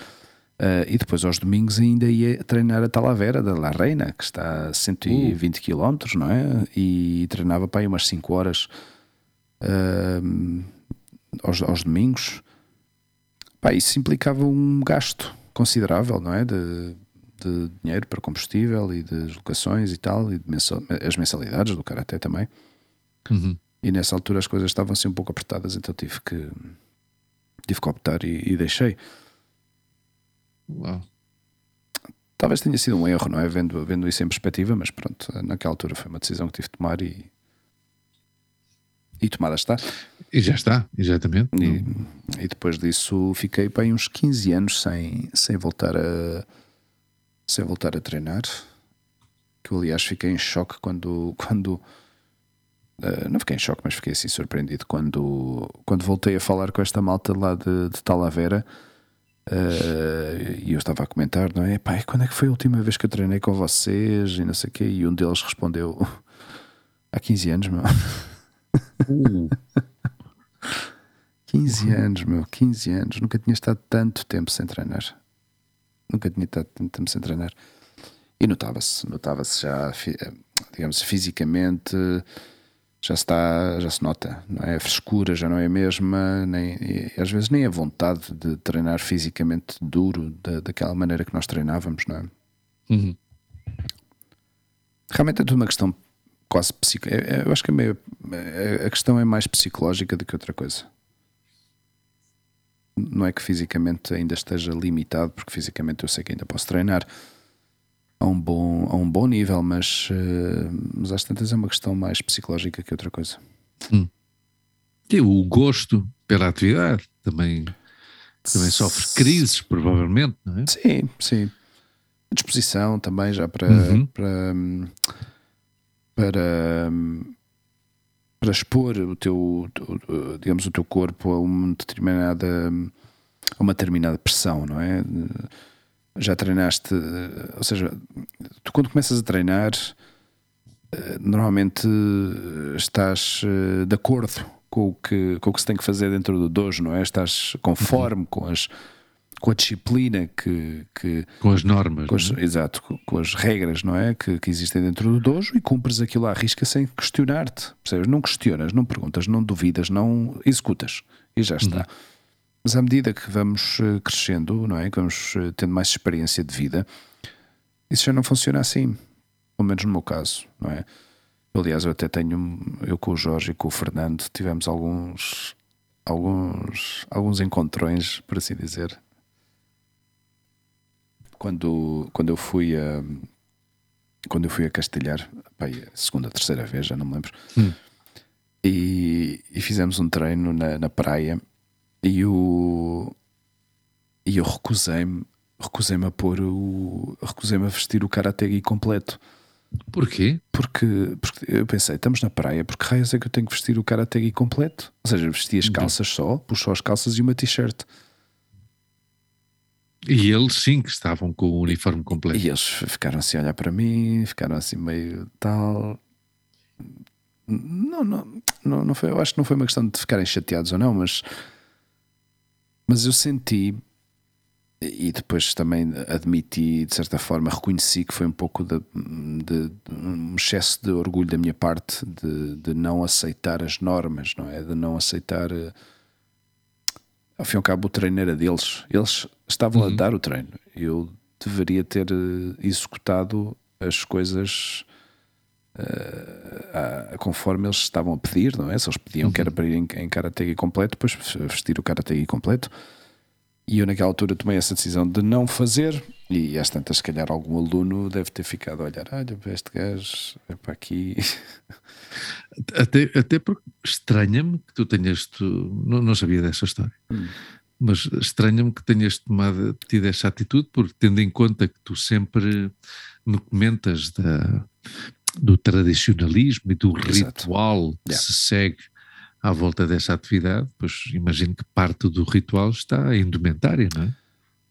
Uh, e depois aos domingos ainda ia treinar a Talavera da La Reina, que está a 120 uh. km, não é? E treinava para aí umas 5 horas uh, aos, aos, domingos. Pá, isso implicava um gasto considerável, não é? De, de dinheiro para combustível e de locações e tal, e mensal, as mensalidades do Karaté também. Uhum. E nessa altura as coisas estavam assim um pouco apertadas, então tive que, tive que optar e, e deixei. Uau. Talvez tenha sido um erro, não é? Vendo, vendo isso em perspectiva, mas pronto, naquela altura foi uma decisão que tive de tomar e. E tomada está. E já está, exatamente. E, e depois disso fiquei bem uns 15 anos sem, sem voltar a sem voltar a treinar. Que eu, aliás, fiquei em choque quando. quando uh, não fiquei em choque, mas fiquei assim surpreendido quando, quando voltei a falar com esta malta lá de, de Talavera Uh, e eu estava a comentar, não é? Pai, quando é que foi a última vez que eu treinei com vocês? E não sei o quê. E um deles respondeu: Há 15 anos, meu. Uh. 15 anos, meu, 15 anos. Nunca tinha estado tanto tempo sem treinar. Nunca tinha estado tanto tempo sem treinar. E notava-se, notava-se já, digamos, fisicamente já está, já se nota, não é? A frescura já não é a mesma, nem, às vezes nem a vontade de treinar fisicamente duro da, daquela maneira que nós treinávamos, não é? Uhum. Realmente é tudo uma questão quase psicológica. É, é, eu acho que é meio, a questão é mais psicológica do que outra coisa. Não é que fisicamente ainda esteja limitado, porque fisicamente eu sei que ainda posso treinar a um bom, a um bom nível, mas, uh, mas às tantas é uma questão mais psicológica que outra coisa. Hum. E o gosto pela atividade também, também sofre crises, provavelmente, não é? Sim, sim. A disposição também já para, uhum. para, para, para expor o teu, digamos, o teu corpo a uma determinada, a uma determinada pressão, não é? Já treinaste, eh, ou seja, tu quando começas a treinar, eh, normalmente eh, estás de acordo com o que, com o que se tem que fazer dentro do dojo, não é? Estás conforme com as com a disciplina que, que com as normas, com as, é? exato, com, com, as regras, não é, que, que, existem dentro do dojo e cumpres aquilo à risca sem questionar-te, percebes? Não questionas, não perguntas, não duvidas, não executas e já está. Uhum. Mas à medida que vamos eh, crescendo, não é, que vamos eh, tendo mais experiência de vida, isso já não funciona assim, pelo menos no meu caso, não é? Aliás, eu até tenho, eu com o Jorge e com o Fernando tivemos alguns alguns alguns encontrões, por assim dizer, quando, quando eu fui a quando eu fui a Castelhar, pai, a segunda, terceira vez, já não me lembro, hum. e, e, fizemos um treino na, na praia e o e eu recusei-me recusei-me a pôr o recusei-me a vestir o karategi completo. Porquê? Porque, porque eu pensei, estamos na praia, porque raios é que eu tenho que vestir o karategi completo? Ou seja, vesti as calças só, pus só as calças e uma t-shirt. E eles sim que estavam com o uniforme completo. E eles ficaram assim a olhar para mim, ficaram assim meio tal. Não, não, não, não foi, eu acho que não foi uma questão de ficarem chateados ou não, mas, mas eu senti e depois também admiti, de certa forma, reconheci que foi um pouco de, de, de um excesso de orgulho da minha parte de, de não aceitar as normas, não é? De não aceitar eh, ao fim e ao cabo, o treino era deles. Eles estavam uhum. a dar o treino. Eu deveria ter eh, executado as coisas uh, conforme eles estavam a pedir, não é? Se eles pediam uhum. que era uhum. para ir em, em karategi completo, depois vestir o karategi completo. E eu, naquela altura, tomei essa decisão de não fazer. E às tantas, se calhar, algum aluno deve ter ficado a olhar: olha, este gajo é para aqui. Até, até porque estranha-me que tu tenhas. Tu, não, não sabia dessa história. Hum. Mas estranha-me que tenhas tomado, tido essa atitude, porque tendo em conta que tu sempre me comentas da, do tradicionalismo e do Exato. ritual que yeah. se segue à volta dessa atividade, pois imagino que parte do ritual está a indumentária, não é?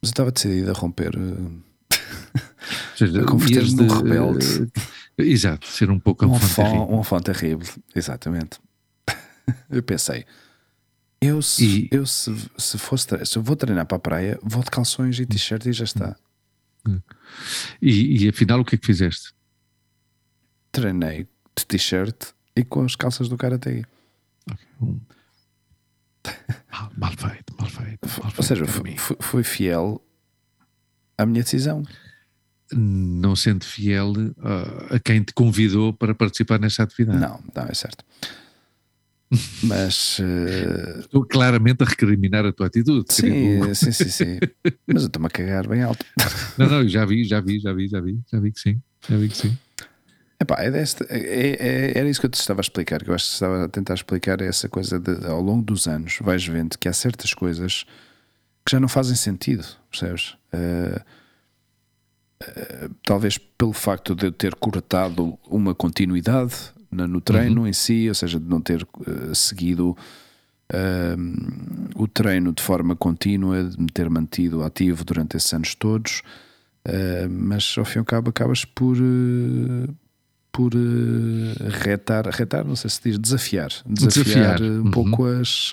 Mas eu estava decidido a romper. Seja, a converter-me num rebelde. Uh, exato, ser um pouco um enfant, um enfant terrível, exatamente. eu pensei, eu se, e... eu se, se fosse se eu vou treinar para a praia, vou de calções e t-shirt e já está. Hum. E, e afinal o que é que fizeste? Treinei de t-shirt e com as calças do Karate. Um... Mal, mal, feito, mal feito. Mal feito Ou seja, fui, fui fiel à minha decisão. Não sendo fiel a, a quem te convidou para participar nesta atividade. Não, não, é certo. Mas uh... estou claramente a recriminar a tua atitude. Sim, sim, sim, sim. Mas eu estou-me a cagar bem alto. Não, não, já vi, já vi, já vi, já vi, já vi que sim, já vi que sim. Epá, é desta, é, é, era isso que eu te estava a explicar, que eu acho que estava a tentar explicar essa coisa de, ao longo dos anos vais vendo que há certas coisas que já não fazem sentido, percebes? Uh, uh, talvez pelo facto de eu ter cortado uma continuidade no, no treino uhum. em si, ou seja, de não ter uh, seguido o treino de forma contínua, de me ter mantido ativo durante esses anos todos, mas ao fim e ao cabo acabas por por uh, retar, retar, não sei se diz, desafiar, desafiar, desafiar. um uhum. pouco as.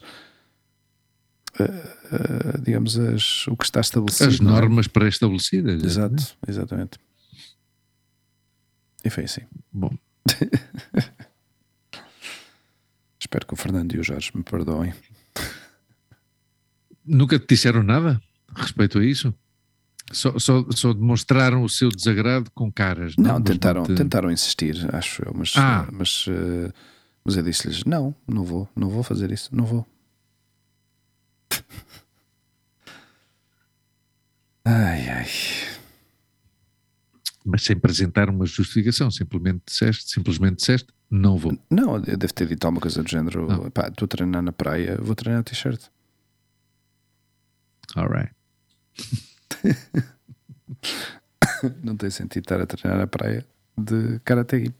Uh, uh, digamos, as, o que está estabelecido. As é? normas é? pré-estabelecidas. Exato, é? exatamente. E foi assim. Bom. Espero que o Fernando e o Jorge me perdoem. Nunca te disseram nada a respeito a isso? Só, só, só, demonstraram o seu desagrado com caras. Não, não tentaram, te... tentaram insistir, acho eu, mas, ah. mas, uh, mas eu disse-lhes: não, não vou, não vou fazer isso, não vou. ai, ai. Mas sem apresentar uma justificação, simplesmente disseste, simplesmente disseste, não vou. Não, eu devo ter dito alguma coisa do género: pá, estou a treinar na praia, vou treinar t-shirt. Alright. não tem sentido estar a treinar na praia de Karategui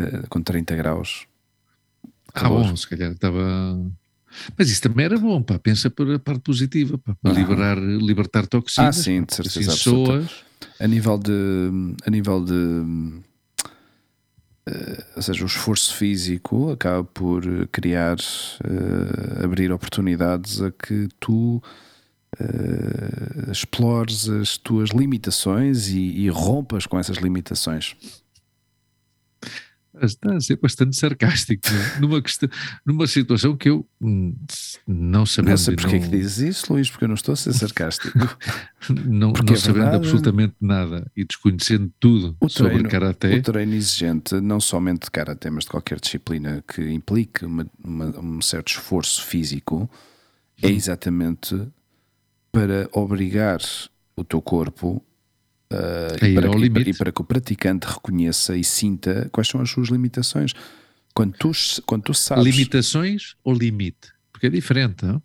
uh, com 30 graus. Ah, bom, se calhar estava. Mas isso também era bom, pá. Pensa para a parte positiva, pá, para liberar, libertar toxinas. Ah, sim, de certeza assim. A nível de. A nível de uh, ou seja, o esforço físico acaba por criar, uh, abrir oportunidades a que tu uh, explores as tuas limitações e, e rompas com essas limitações. Está a ser bastante sarcástico é? numa, questão, numa situação que eu hum, não sabendo. Não sei porque não... é que dizes isso, Luís, porque eu não estou a ser sarcástico. não, não é sabendo verdade, absolutamente nada e desconhecendo tudo o sobre treino, karaté. O treino exigente, não somente de karaté, mas de qualquer disciplina que implique uma, uma, um certo esforço físico, é exatamente para obrigar o teu corpo Uh, e, para que, e, para, que, o praticante reconheça e sinta quais são as suas limitações. Quando tu, quando tu sabes. Limitações ou limite? Porque é diferente, não?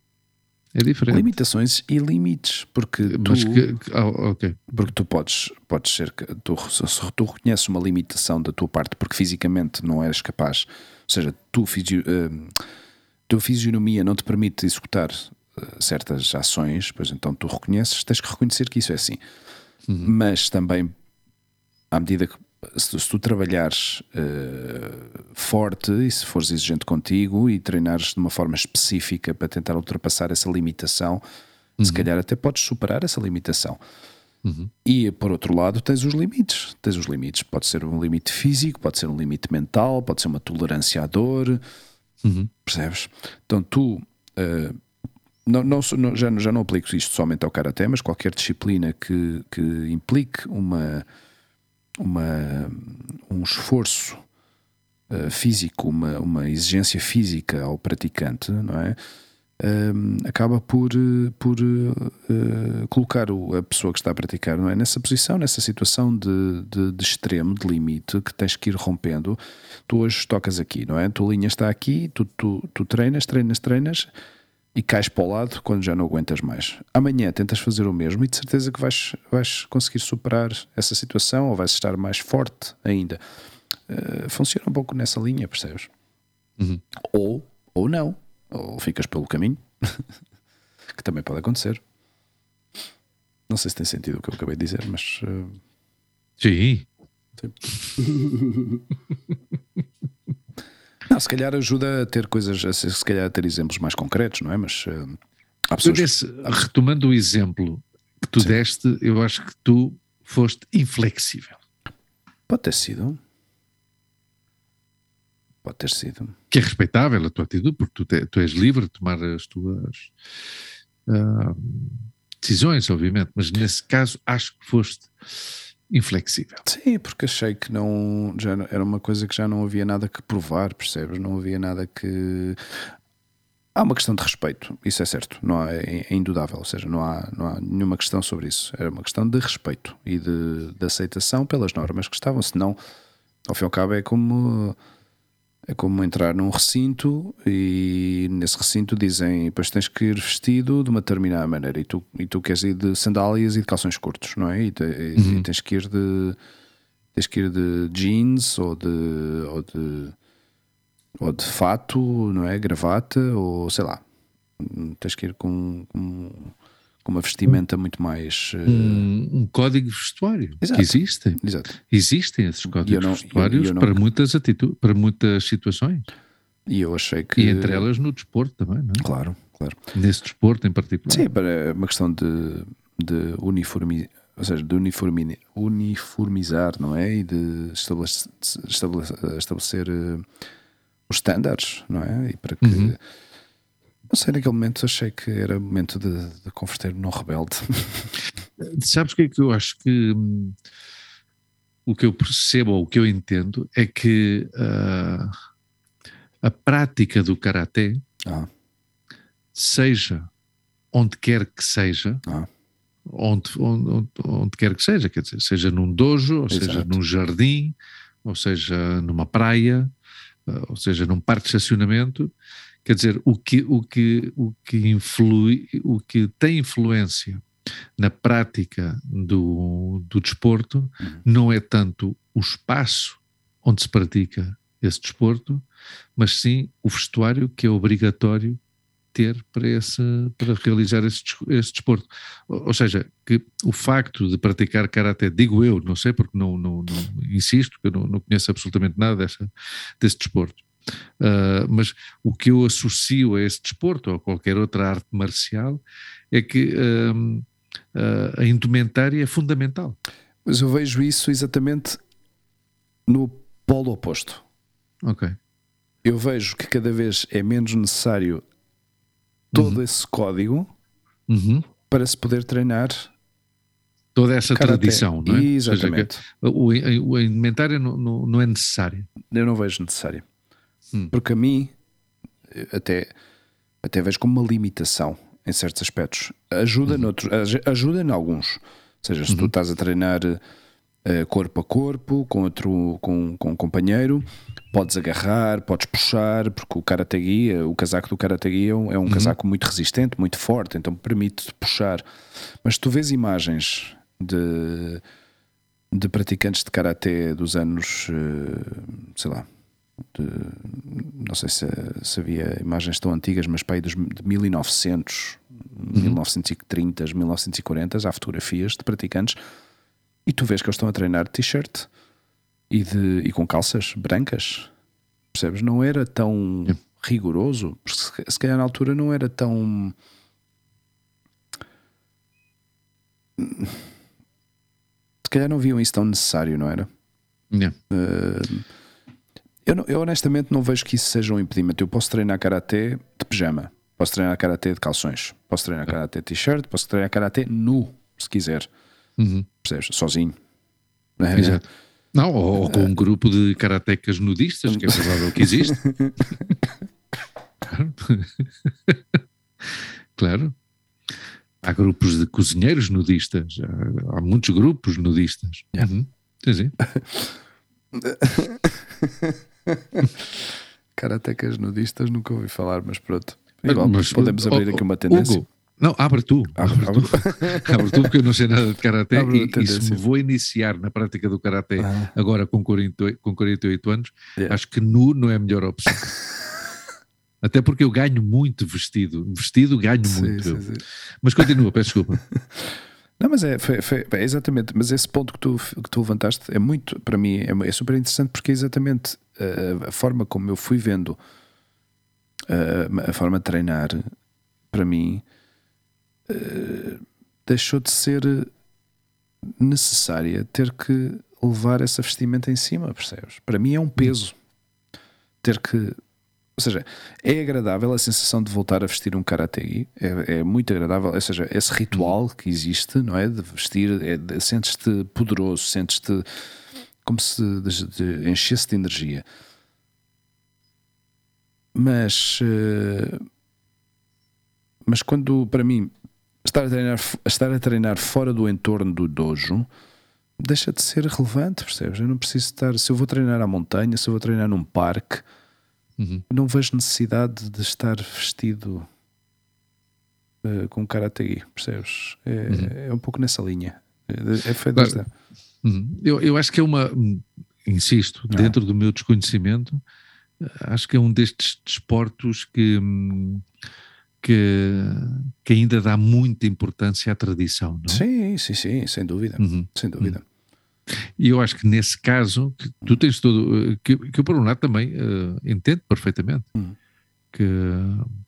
É diferente. Limitações e limites, porque tu, que, oh, okay. porque tu podes, podes ser tu, se tu reconheces uma limitação da tua parte porque fisicamente não eres capaz, ou seja, tu, fisio, uh, tua fisionomia não te permite executar certas ações, pois então tu reconheces, tens que reconhecer que isso é assim. Uhum. Mas também, à medida que se, se tu trabalhares uh, forte e se fores exigente contigo e treinares de uma forma específica para tentar ultrapassar essa limitação, uhum. se calhar até podes superar essa limitação. Uhum. E por outro lado, tens os limites. Tens os limites. Pode ser um limite físico, pode ser um limite mental, pode ser uma tolerância à dor. Uhum. Percebes? Então tu uh, não, não, já, já não aplico isto somente ao Karaté, mas qualquer disciplina que, que implique uma, uma, um esforço uh, físico, uma, uma exigência física ao praticante, não é? Um, acaba por, por uh, colocar o, a pessoa que está a praticar não é? nessa posição, nessa situação de, de, de, extremo, de limite, que tens que ir rompendo. Tu hoje tocas aqui, não é? Tua linha está aqui, tu, tu, tu treinas, treinas, treinas e cais para o lado quando já não aguentas mais. Amanhã tentas fazer o mesmo e de certeza que vais, vais conseguir superar essa situação ou vais estar mais forte ainda. Uh, funciona um pouco nessa linha, percebes? Uhum. Ou, ou não, ou ficas pelo caminho, que também pode acontecer. Não sei se tem sentido o que eu acabei de dizer, mas. Uh... Sim. Sim. Não, se calhar ajuda a ter coisas, a, se calhar a ter exemplos mais concretos, não é? Mas uh, há pessoas... Desse, retomando o exemplo que tu Sim. deste, eu acho que tu foste inflexível. Pode ter sido. Pode ter sido. Que é respeitável a tua atitude, porque tu, te, tu és livre de tomar as tuas uh, decisões, obviamente, mas nesse caso acho que foste inflexível. Sim, porque achei que não, já era uma coisa que já não havia nada que provar, percebes? Não havia nada que. Há uma questão de respeito, isso é certo, não há, é, é indudável, ou seja, não há, não há nenhuma questão sobre isso. Era uma questão de respeito e de, de aceitação pelas normas que estavam, senão, ao fim e ao cabo, é como é como entrar num recinto e nesse recinto dizem depois tens que ir vestido de uma determinada maneira e tu, e tu queres ir de sandálias e de calções curtos, não é? E, te, uhum. e tens que ir de tens que ir de jeans ou de, ou de ou de fato, não é? Gravata ou sei lá. Tens que ir com, com com uma vestimenta muito mais. Uh... Um, um, código vestuário Exato. que existe. Exato. Existem esses códigos não, vestuários eu, eu para, muitas atitudes, para muitas situações. E eu achei que. E entre elas no desporto também, não é? Claro, claro. Nesse desporto em particular. Sim, para uma questão de, de uniformizar. Ou seja, de uniformi, uniformizar, não é? E de estabelecer, estabelecer, estabelecer uh, os estándares, não é? E para que. Uhum não sei, naquele momento achei que era momento de, de converter-me num rebelde. Sabes o que é que eu acho que hum, o que eu percebo ou o que eu entendo é que uh, a prática do karaté, ah. seja onde quer que seja, ah. onde, onde, onde, quer que seja, quer dizer, seja num dojo, ou Exato. seja num jardim, ou seja numa praia, uh, ou seja num parque de estacionamento, Quer dizer, o que, o que, o que, influi, o que tem influência na prática do, do desporto uhum. não é tanto o espaço onde se pratica esse desporto, mas sim o vestuário que é obrigatório ter para, esse, para realizar esse, esse desporto. Ou, ou seja, que o facto de praticar karaté, digo eu, não sei porque não, não, não insisto, que eu não, não, conheço absolutamente nada dessa, desse desporto. Uh, mas o que eu associo a esse desporto ou a qualquer outra arte marcial é que uh, uh, a indumentária é fundamental. Mas eu vejo isso exatamente no polo oposto. Ok. Eu vejo que cada vez é menos necessário todo uhum. esse código uhum. para se poder treinar toda essa Karaté. tradição, não é? Exatamente. Seja, o, o, a indumentária não, não, não, é necessária. Eu não vejo necessária. Hum. Porque a mim, até, até vejo como uma limitação em certos aspectos. Ajuda, uhum. noutros, ajuda em alguns. Ou seja, se uhum. tu estás a treinar uh, corpo a corpo com outro com, com um companheiro, podes agarrar, podes puxar, porque o karate o casaco do karate é um, é um uhum. casaco muito resistente, muito forte, então permite-te puxar. Mas tu vês imagens de, de praticantes de karatê dos anos, uh, sei lá, de, não sei se, se, havia imagens tão antigas, mas para aí dos, de 1900, uhum. 1930, 1940, há fotografias de praticantes e tu vês que eles estão a treinar de t-shirt e, de, e com calças brancas. Percebes? Não era tão rigoroso, porque se calhar na altura não era tão. Se calhar não viam isso tão necessário, não era? Yeah. Uh, eu, não, eu, honestamente não vejo que isso seja um impedimento. Eu posso treinar karatê de pijama, posso treinar karatê de calções, posso treinar karatê de t-shirt, posso treinar karatê nu, se quiser. Uhum. Percebes? Sozinho. Exato. Não, ou, com um grupo de karatecas nudistas, que é provável que existe. claro. Há grupos de cozinheiros nudistas, há, há muitos grupos nudistas. Yeah. Uhum. Sim, sim. Karatecas nudistas nunca ouvi falar, mas pronto. Igual, mas, podemos abrir aqui uma tendência. Hugo, não, abre tu. Abre, abre, tu. abre tu, porque eu não sei nada de Karaté e, e se me vou iniciar na prática do Karaté ah. agora com 48, com 48 anos, yeah. acho que nu não é a melhor opção. Até porque eu ganho muito vestido. Vestido ganho sim, muito. Sim, sim. Mas continua, peço desculpa. Não, mas é, foi, foi, é, exatamente, mas esse ponto que tu, que tu levantaste é muito, para mim, é, é super interessante porque é exatamente a, a forma como eu fui vendo a, a forma de treinar, para mim, uh, deixou de ser necessária ter que levar essa vestimenta em cima, percebes? Para mim é um peso ter que ou seja, é agradável a sensação de voltar a vestir um karategi, é, é muito agradável, ou seja, esse ritual que existe, não é? De vestir, é, sentes-te poderoso, sentes-te como se enchesse de energia. Mas, uh, mas quando, para mim, estar a, treinar, estar a treinar fora do entorno do dojo deixa de ser relevante, percebes? Eu não preciso estar, se eu vou treinar à montanha, se eu vou treinar num parque Uhum. Não vejo necessidade de estar vestido uh, com karategi, percebes? É, uhum. é, um pouco nessa linha. É, é feito claro. Uhum. eu, eu acho que é uma, insisto, ah. dentro do meu desconhecimento, acho que é um destes desportos que, que, que ainda dá muita importância à tradição, não? Sim, sim, sim, sem dúvida. Uhum. Sem dúvida. Uhum. E eu acho que nesse caso, que tu tens todo. que, que eu, por um lado, também uh, entendo perfeitamente uhum. que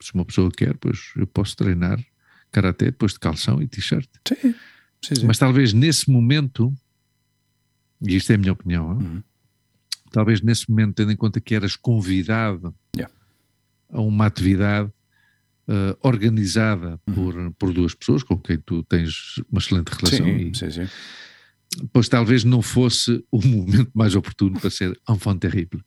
se uma pessoa quer, pois eu posso treinar karaté depois de calção e t-shirt. Sim. Sim, sim. Mas talvez nesse momento, e isto é a minha opinião, uhum. talvez nesse momento, tendo em conta que eras convidado yeah. a uma atividade uh, organizada uhum. por, por duas pessoas com quem tu tens uma excelente relação. Sim, e, sim, sim pois talvez não fosse o momento mais oportuno para ser enfant terrible.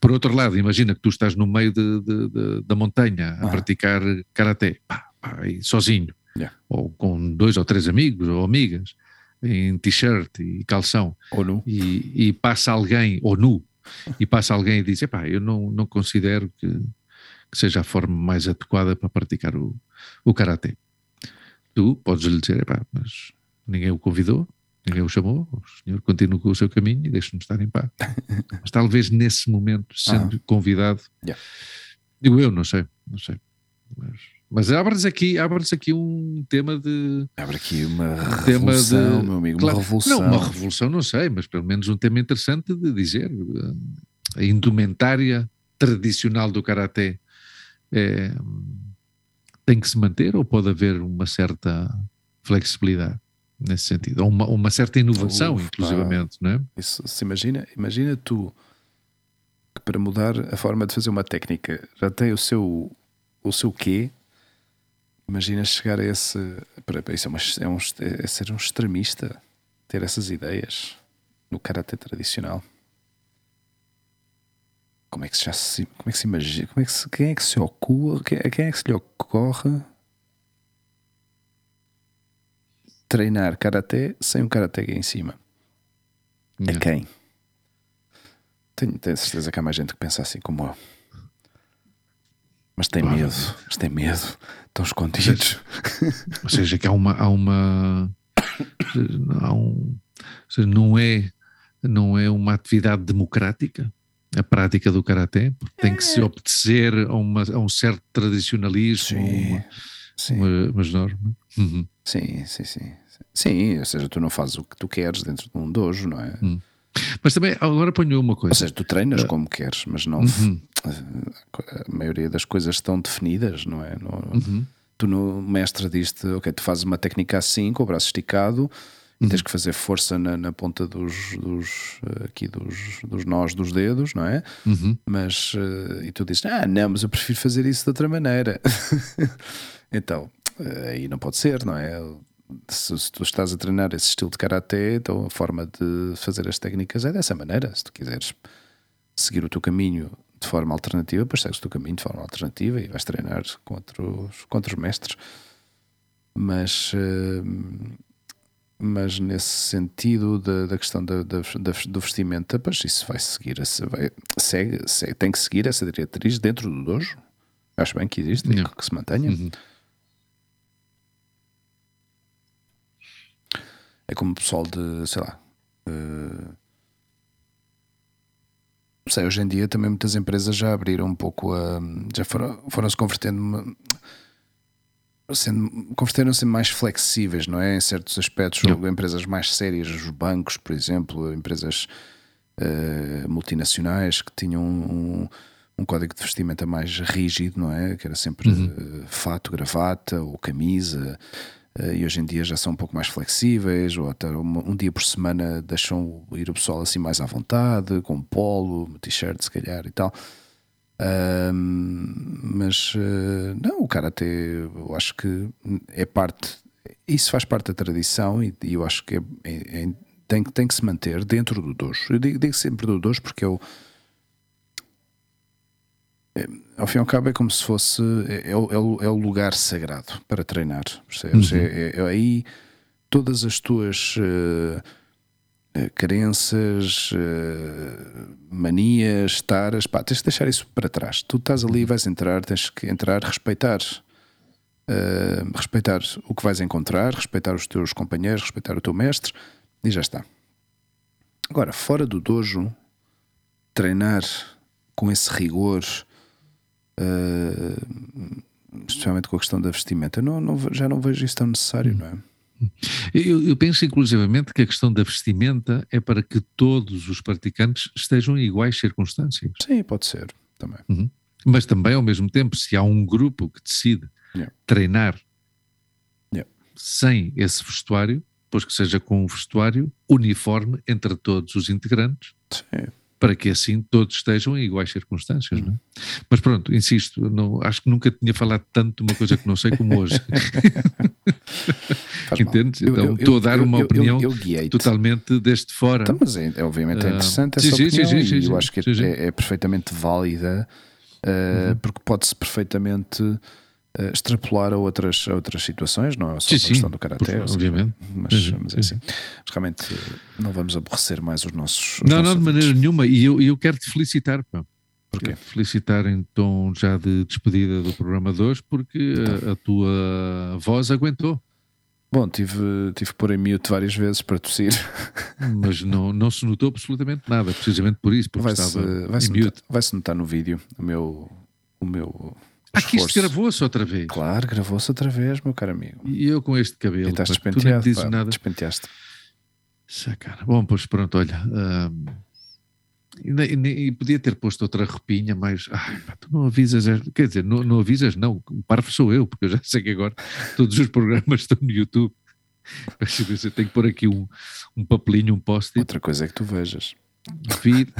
Por outro lado, imagina que tu estás no meio de, de, de, da montanha a ah. praticar karaté, pá, pá, sozinho, yeah. ou com dois ou três amigos ou amigas, em t-shirt e calção, ou nu, e, e, passa alguém, ou nu, e passa alguém e diz: pá, eu não, não considero que, que seja a forma mais adequada para praticar o, o karaté. Tu podes lhe dizer: pá, mas ninguém o convidou, ninguém o chamou, o senhor continua com o seu caminho e deixa-nos estar em paz. Mas talvez nesse momento, sendo convidado, yeah. Digo eu, não sei, não sei. Mas, mas abre-nos aqui, abre aqui um tema de. Abre aqui uma um revolução, de, meu amigo, claro, uma revolução. Não, uma revolução, não sei, mas pelo menos um tema interessante de dizer. A indumentária tradicional do Karaté é, tem que se manter ou pode haver uma certa flexibilidade nesse sentido? Ou uma, uma certa inovação, inclusivamente, não é? Isso, se imagina, imagina tu que para mudar a forma de fazer uma técnica já tem o seu, o seu quê? Imagina chegar a esse. Para, isso é, uma, é, um, é ser um extremista, ter essas ideias no karatê tradicional. Como é que se já se, como é que se imagina? Como é que se, quem é que se ocorre? Quem, quem é que se lhe ocorre treinar karatê sem um karatê em cima? É quem? Tenho, tenho certeza que há mais gente que pensa assim como eu. Mas tem medo, mas tem medo, estão escondidos. Ou seja, que há uma. Há uma há um, seja, não, é, não é uma atividade democrática a prática do karaté, porque tem que se é. obedecer a, uma, a um certo tradicionalismo, sim, uma, sim. Uma, umas normas. Uhum. Sim, sim, sim. Sim, ou seja, tu não fazes o que tu queres dentro de um dojo, não é? Uhum. Mas também, agora ponho uma coisa. Ou seja, tu treinas uh, como queres, mas não. Uhum. A maioria das coisas estão definidas, não é? No, uhum. Tu, no mestre, diz-te, ok, tu fazes uma técnica assim, com o braço esticado, e tens uhum. que fazer força na, na ponta dos, dos, aqui dos, dos nós dos dedos, não é? Uhum. Mas, uh, e tu dizes, ah, não, mas eu prefiro fazer isso de outra maneira. então, uh, aí não pode ser, não é? Se, se, tu estás a treinar esse estilo de karatê, então a forma de fazer as técnicas é dessa maneira. Se tu quiseres seguir o teu caminho de forma alternativa, depois segues o caminho de forma alternativa e vais treinar com outros, com outros mestres. Mas. Uh, mas nesse sentido da, da questão da, da, do vestimenta, pois isso vai seguir, vai, segue, segue, tem que seguir essa diretriz dentro do dojo. Acho bem que existe, e que se mantenha. Uhum. É como o pessoal de, sei lá, uh, sei, hoje em dia também muitas empresas já abriram um pouco a. já foram, foram se convertendo converteram-se mais flexíveis, não é? Em certos aspectos, não. empresas mais sérias, os bancos, por exemplo, empresas uh, multinacionais que tinham um, um, código de vestimenta mais rígido, não é? Que era sempre uhum. uh, fato, gravata ou camisa. Uh, e hoje em dia já são um pouco mais flexíveis, ou até um, um dia por semana deixam ir o pessoal assim mais à vontade, com polo, t-shirt, se calhar e tal mas uh, não, o karatê eu acho que é parte, isso faz parte da tradição e, e eu acho que é, é, é, tem, tem que se manter dentro do dojo. Eu digo, digo sempre do dojo porque eu, é, ao fim e ao cabo é como se fosse é, é, o, é o lugar sagrado para treinar, percebes? Uhum. É, aí todas as tuas. Uh, crenças, eh, manias, taras, pá, tens de deixar isso para trás. Tu estás ali, vais entrar, tens que entrar, respeitar, uh, respeitar o que vais encontrar, respeitar os teus companheiros, respeitar o teu mestre e já está. Agora, fora do dojo, treinar com esse rigor, uh, especialmente com a questão da vestimenta, não, não, já não vejo isso tão necessário, não é? Eu, eu, penso inclusivamente que a questão da vestimenta é para que todos os praticantes estejam em iguais circunstâncias. Sim, pode ser também. Uhum. Mas também, ao mesmo tempo, se há um grupo que decide yeah. treinar yeah. sem esse vestuário, pois que seja com um vestuário uniforme entre todos os integrantes. Sim para que assim todos estejam em iguais circunstâncias. Não é? Mas pronto, insisto, não, acho que nunca tinha falado tanto de uma coisa que não sei como hoje. Entendes? Então eu, eu, estou a dar uma eu, opinião totalmente deste fora. Então, mas é, obviamente é interessante uh, essa sim, opinião sim, sim, e eu acho que é, é, perfeitamente válida uh, uhum. porque pode-se perfeitamente extrapolar a outras, a outras situações, não é só sim, a questão do Karaté, obviamente. Mas, mas é assim. Mas realmente não vamos aborrecer mais os nossos. Os não, nossos não, de maneira nenhuma. E eu, eu quero te felicitar, pá. Porque felicitar em tom já de despedida do programa 2, porque então. a, a, tua voz aguentou. Bom, tive, tive pôr em mute várias vezes para tossir. Mas não, não se notou absolutamente nada, precisamente por isso, porque vai estava vai -se, -se notar, vai-se notar no vídeo o meu, o meu. Aqui isto gravou-se outra vez. Claro, gravou-se outra vez, meu caro amigo. E eu com este cabelo. E estás pá, tu despenteado. dizes pá, nada. Despenteaste. Sacana. Bom, pois pronto, olha. hum, e, e podia ter posto outra roupinha, mas ai, pá, tu não avisas, quer dizer, não, não avisas, não. O parvo sou eu, porque eu já sei que agora todos os programas estão no YouTube. Mas eu tenho que pôr aqui um, um papelinho, um post-it, Outra coisa é que tu vejas. vir.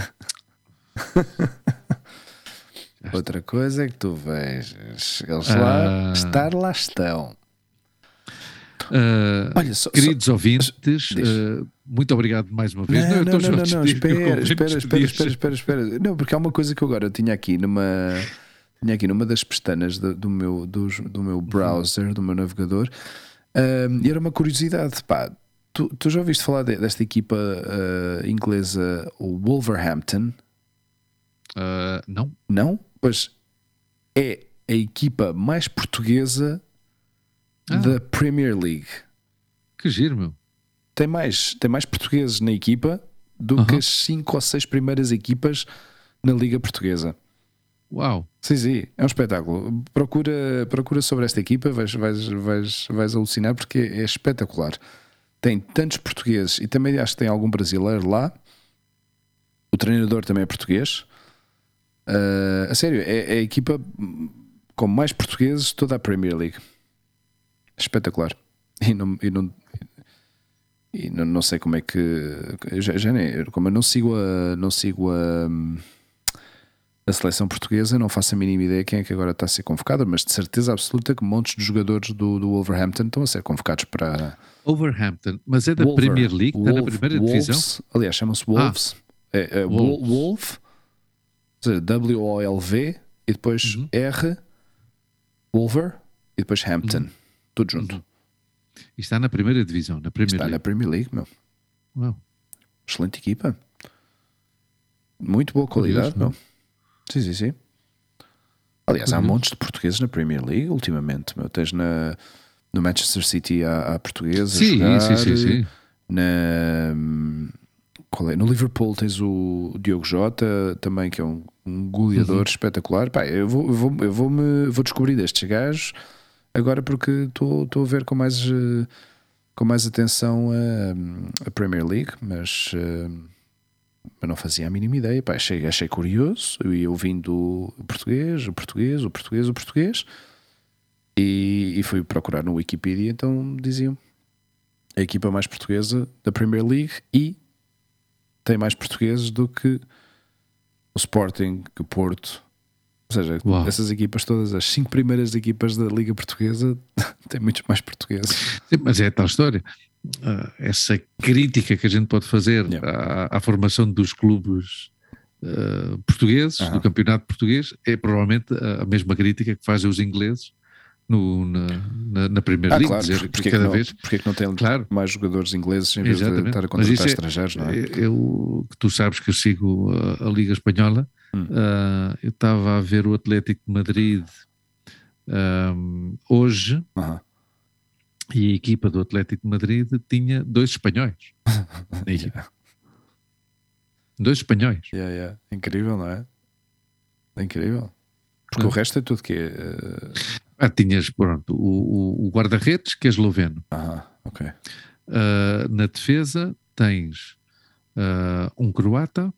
Outra coisa é que tu vejas. Eles Ah. lá, estar lá estão. Ah, Olha, só, Queridos ouvintes, diz. ah, muito obrigado mais uma vez. Não, não, não, não, não, eu espera, espera, espera, espera, espera, espera. Não, porque há uma coisa que eu agora tinha aqui numa tinha aqui numa das pestanas do, do meu, dos- do, meu browser, do meu navegador, ahm, e era uma curiosidade, pá. Tu, tu já ouviste falar de- desta equipa ah, inglesa, o Wolverhampton? Ah, não? Não? Pois é a equipa mais portuguesa Ah. da Premier League. Que giro, meu. tem mais, tem mais portugueses na equipa do que Aham. as cinco ou seis primeiras equipas na Liga Portuguesa. Uau. Sim, sim, é um espetáculo. Procura, procura sobre esta equipa, vais, vais, vais, vais alucinar porque é espetacular. Tem tantos portugueses e também acho que tem algum brasileiro lá. O treinador também é português. Ah, a sério, é, é a equipa com mais portugueses de toda a Premier League. Espetacular. E não, e não, e não, não sei como é que. Já, já nem, como eu não sigo a. Não sigo a a seleção portuguesa, não faço a mínima ideia quem é que agora está a ser convocada, mas de certeza absoluta que montes de jogadores do, do Wolverhampton estão a ser convocados para Overhampton, mas é da Wolver- Premier League, está na Wolf- primeira Wolves, divisão. Aliás, chama-se Wolves. É, é Wolves. Wolf, W-O-L-V e depois Uhum. R, Wolver e depois Hampton. Tudo junto. Uhum. E está na primeira divisão, na Premier Está na League. Premier League, meu. Uau. Excelente equipa. Muito boa qualidade, Curioso, meu. Sim, sim, sim. Aliás, há Curioso. montes de portugueses na Premier League ultimamente. Meu. Tens na, no Manchester City há, há portugueses Sim, sim, sim, sim. Na, qual é? No Liverpool tens o Diogo Jota também, que é um, um goleador Uhum. espetacular. Pá, eu vou, eu vou, eu vou, -me, vou descobrir destes gajos agora porque estou a ver com mais, eh, com mais atenção a, a Premier League, mas, eh, mas não fazia a mínima ideia. Pá, achei, achei curioso. Eu ia ouvindo o português, o português, o português, o português. E, e fui procurar no Wikipedia, então diziam a equipa mais portuguesa da Premier League e tem mais portugueses do que o Sporting, que o Porto. Ou seja, Uau. essas equipas todas, as cinco primeiras equipas da Liga Portuguesa, têm muitos mais portugueses. Sim, mas é a tal história. Ah, essa crítica que a gente pode fazer Yeah. à, à formação dos clubes ah, portugueses, Aham. do campeonato português, é provavelmente a mesma crítica que fazem os ingleses no, na, na, na Primeira Ah, Liga. claro, dizer porque, que porque, é cada não, vez porque é que não tem Claro. mais jogadores ingleses em vez de Exatamente. estar a contratar é- estrangeiros, não é? Eu, que tu sabes que eu sigo a, a Liga Espanhola, Hum. ah, eu estava a ver o Atlético de Madrid ahm, hoje Aham. e a equipa do Atlético de Madrid tinha dois espanhóis. na equipa. Dois espanhóis. Yeah, yeah. Incrível, não é? É incrível. Porque Hum. o resto é tudo que é. Ah, tinhas, pronto, o, o- guarda-redes, que é esloveno. Aham, ok. Ah, na defesa tens ah, um croata,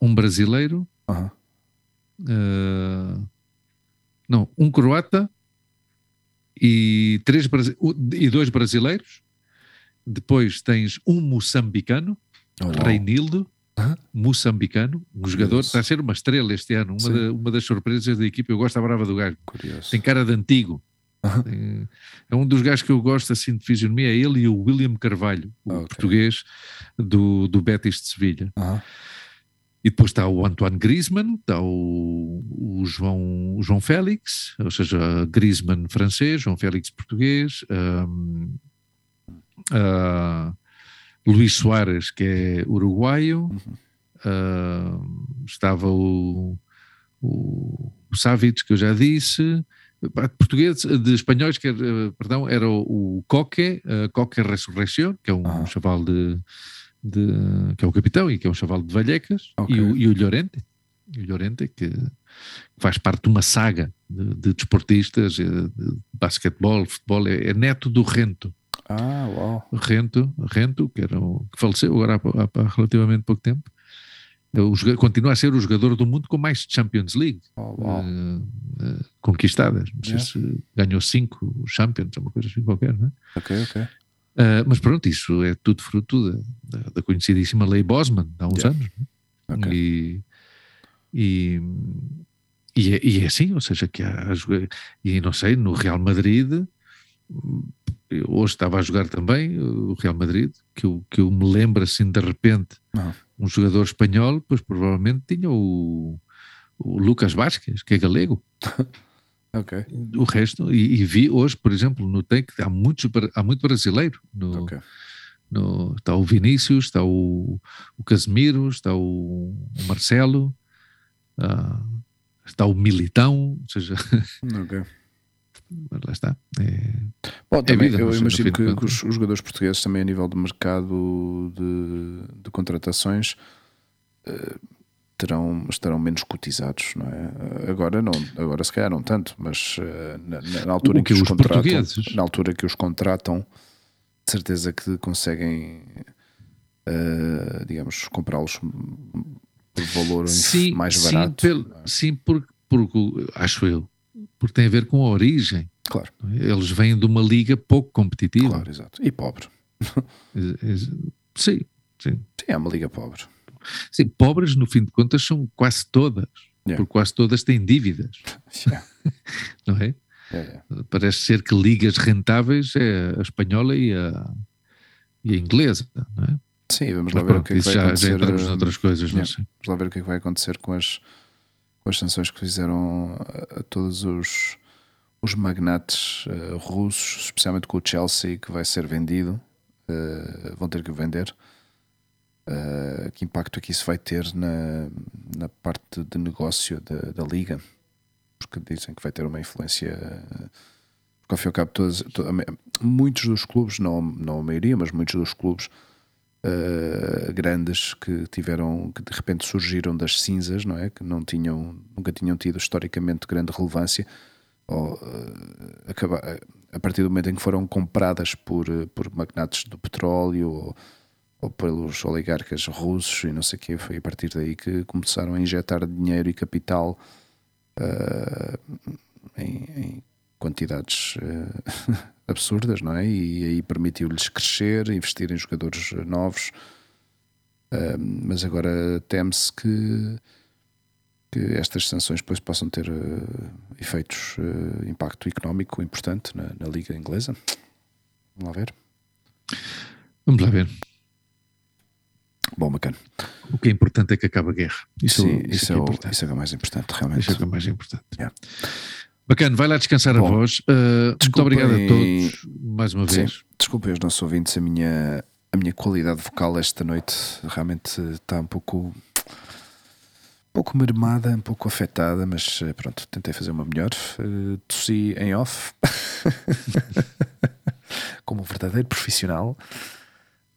um brasileiro, Aham. ah, não, um croata e, três, e dois brasileiros. Depois tens um moçambicano, Oh, uau. Reinildo, Moçambicano, um jogador, Curioso. está a ser uma estrela este ano, uma, da- uma das surpresas da equipa. Eu gosto da brava do gajo. Curioso. Tem cara de antigo. Tem- É um dos gajos que eu gosto assim de fisionomia, é ele e o William Carvalho, o Ok. português do, do Betis de Sevilha. E depois está o Antoine Griezmann, está o, o João, o João Félix, ou seja, Griezmann francês, João Félix português, hum, ah, Luís Soares, que é uruguaio, ah, estava o, o, o Savic, que eu já disse, de português, de espanhóis, que, era, perdão, era o, o Coque, uh, Coque Resurrección, que é um Ah. chaval de, de- que é o capitão e que é um chaval de Vallecas, Ok. e, o, e o Llorente, e o Llorente que faz parte de uma saga de, de desportistas, eh, de basquetebol, futebol, é, é, neto do Rento. Ah, uau. Rento, Rento que, era um, que faleceu agora há, há, relativamente pouco tempo. É o, continua a ser o jogador do mundo com mais Champions League oh, uh, uh, conquistadas. Não sei yeah. se ganhou cinco Champions, uma coisa assim qualquer, não é? Ok, ok. Uh, mas pronto, isso é tudo fruto da, da, da conhecidíssima lei Bosman, há uns yeah. anos. É? Okay. E, e, e, é, e, é assim, ou seja, que há, e não sei, no Real Madrid, hoje estava a jogar também o Real Madrid, que eu, que eu me lembro assim de repente. Não um jogador espanhol, pois provavelmente tinha o, o Lucas Vasquez, que é galego. ok. O resto, e, e, vi hoje, por exemplo, notei que há, muitos, há muito brasileiro. No, okay. no, está o Vinícius, está o, o Casemiro, está o, Marcelo, uh, está o Militão, ou seja. Ok. Mas lá está. É, Bom, também, é vida, eu imagino que, que os, os, jogadores portugueses também a nível de mercado de, de contratações uh, terão, estarão menos cotizados, não é? Agora não, agora se calhar não tanto, mas uh, na, na, altura que, que os, contratam, na altura que os contratam, de certeza que conseguem uh, digamos, comprá-los por valor sim, mais barato. Sim, pelo, é? sim porque, porque acho eu porque tem a ver com a origem. Claro. Eles vêm de uma liga pouco competitiva. Claro, exato. E pobre. sim, sim. Sim, é uma liga pobre. Sim, pobres no fim de contas são quase todas. Yeah. Porque quase todas têm dívidas. Yeah. não é? Yeah, Parece ser que ligas rentáveis é a espanhola e a, e a inglesa, não é? Sim, vamos lá ver pronto, o que, é que vai já, acontecer. Já entramos noutras coisas, sei. Vamos lá ver o que é que vai acontecer com as com as sanções que fizeram a, a todos os, os magnates uh, russos, especialmente com o Chelsea, que vai ser vendido, uh, vão ter que vender. Uh, que impacto é que isso vai ter na, na parte de negócio da, da liga? Porque dizem que vai ter uma influência. Porque ao fim e ao cabo, todos, muitos dos clubes, não, não a maioria, mas muitos dos clubes uh, grandes que tiveram, que de repente surgiram das cinzas, não é? Que não tinham, nunca tinham tido historicamente grande relevância, ou, uh, acaba, a partir do momento em que foram compradas por, por magnates do petróleo ou, ou pelos oligarcas russos e não sei o quê, foi a partir daí que começaram a injetar dinheiro e capital uh, em, em, quantidades absurdas, não é? E aí permitiu-lhes crescer, investir em jogadores novos. Uh, mas agora teme-se que, que estas sanções depois possam ter uh, efeitos, uh, impacto económico importante na, na, Liga Inglesa. Vamos lá ver. Vamos lá ver. Bom, bacana. O que é importante é que acabe a guerra. Isso, Sim, isso, isso, é, é, o, isso é o mais importante, realmente. Isso é o mais importante. Yeah. Bacana, vai lá descansar Bom, a voz. Uh, muito obrigado a todos, mais uma vez. Sim, desculpem os nossos ouvintes, a minha, a minha qualidade vocal esta noite realmente está um pouco, um pouco mermada, um pouco afetada, mas eh, pronto, tentei fazer uma melhor. Uh, tossi em off, como um verdadeiro profissional.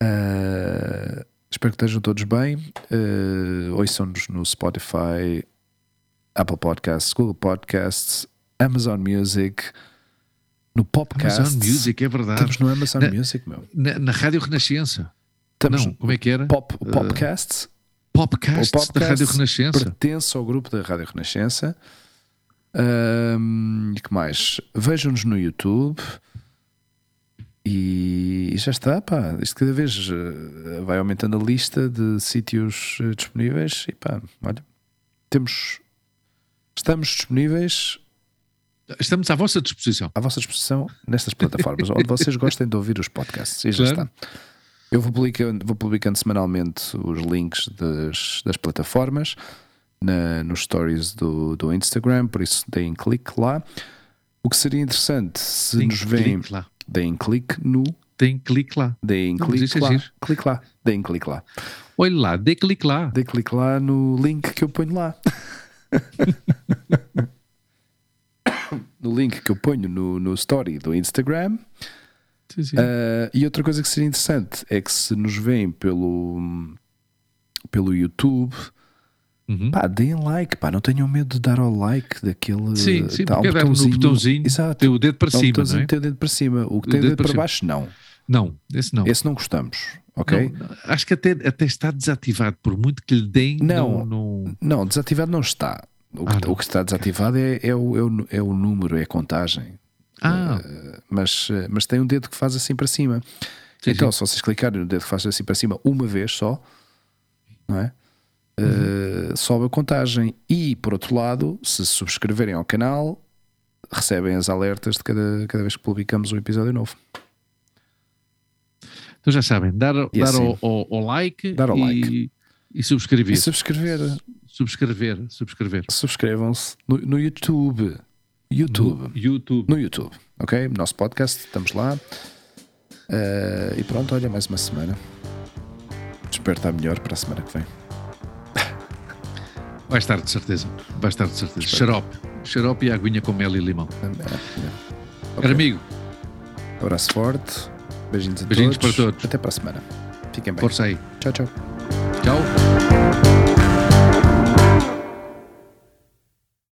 Uh, espero que estejam todos bem. Uh, ouçam-nos no Spotify, Apple Podcasts, Google Podcasts Amazon Music, no Popcast. Amazon Music, é verdade. Estamos no Amazon na, Music, meu. Na, na Rádio Renascença. Estamos Não, como é que era? Pop, o Popcast. Uh, Popcast, o Popcast da Rádio Renascença. Pertence ao grupo da Rádio Renascença. Um, e que mais? Vejam-nos no YouTube. E já está, pá. Isto cada vez uh, vai aumentando a lista de sítios uh, disponíveis. E pá, olha, temos. Estamos disponíveis Estamos à vossa disposição. À vossa disposição nestas plataformas, onde vocês gostem de ouvir os podcasts. E já claro. está. Eu vou publicando, vou publicando semanalmente os links das, das plataformas na, nos stories do, do Instagram, por isso deem clique lá. O que seria interessante se nos veem. Deem clique no. Deem clique lá. Deem clique lá. Clique lá. Deem clique lá. Olha lá, dê clique lá. Dê clique lá no link que eu ponho lá. no link que eu ponho no, no story do Instagram. Sim, sim. Uh, e outra coisa que seria interessante é que se nos veem pelo, pelo YouTube, Uhum. Pá, deem like, pá, não tenham medo de dar ao like daquele. Sim, sim, tá, porque é dar no botãozinho, Exato. tem o dedo para um cima, botãozinho, não é? tem o dedo para cima. O que O tem o dedo dedo para para baixo, não. Não, esse não. Esse não gostamos, ok? Não, acho que até, até está desativado, por muito que lhe deem. Não. Não, não- Não, desativado não está. O que, Ah, o que está desativado é, é, o, é, o, é o número, é a contagem. Ah, Mas, eh, mas tem um dedo que faz assim para cima. Sim, então, sim. se vocês clicarem no dedo que faz assim para cima uma vez só, não é? Eh, sobe a contagem. E por outro lado, se subscreverem ao canal, recebem as alertas de cada, cada vez que publicamos um episódio novo. então já sabem, dar, E dar assim? ao, ao- ao like, Dar ao e, like. e subscrever. E subscrever, Subscrever, subscrever. subscrevam-se no, no YouTube. YouTube. No YouTube. No YouTube, ok? Nosso podcast, estamos lá. Eh, e pronto, olha, mais uma semana. Espero estar melhor para a semana que vem. Vai estar de certeza. Vai estar de certeza. Espero. Xarope. Xarope e aguinha com mel e limão. Eh, eh, ok. Caro amigo, Abraço forte. Beijinhos a Beijinhos todos. para todos. Até para a semana. Fiquem bem. força aí. Tchau, tchau. Tchau.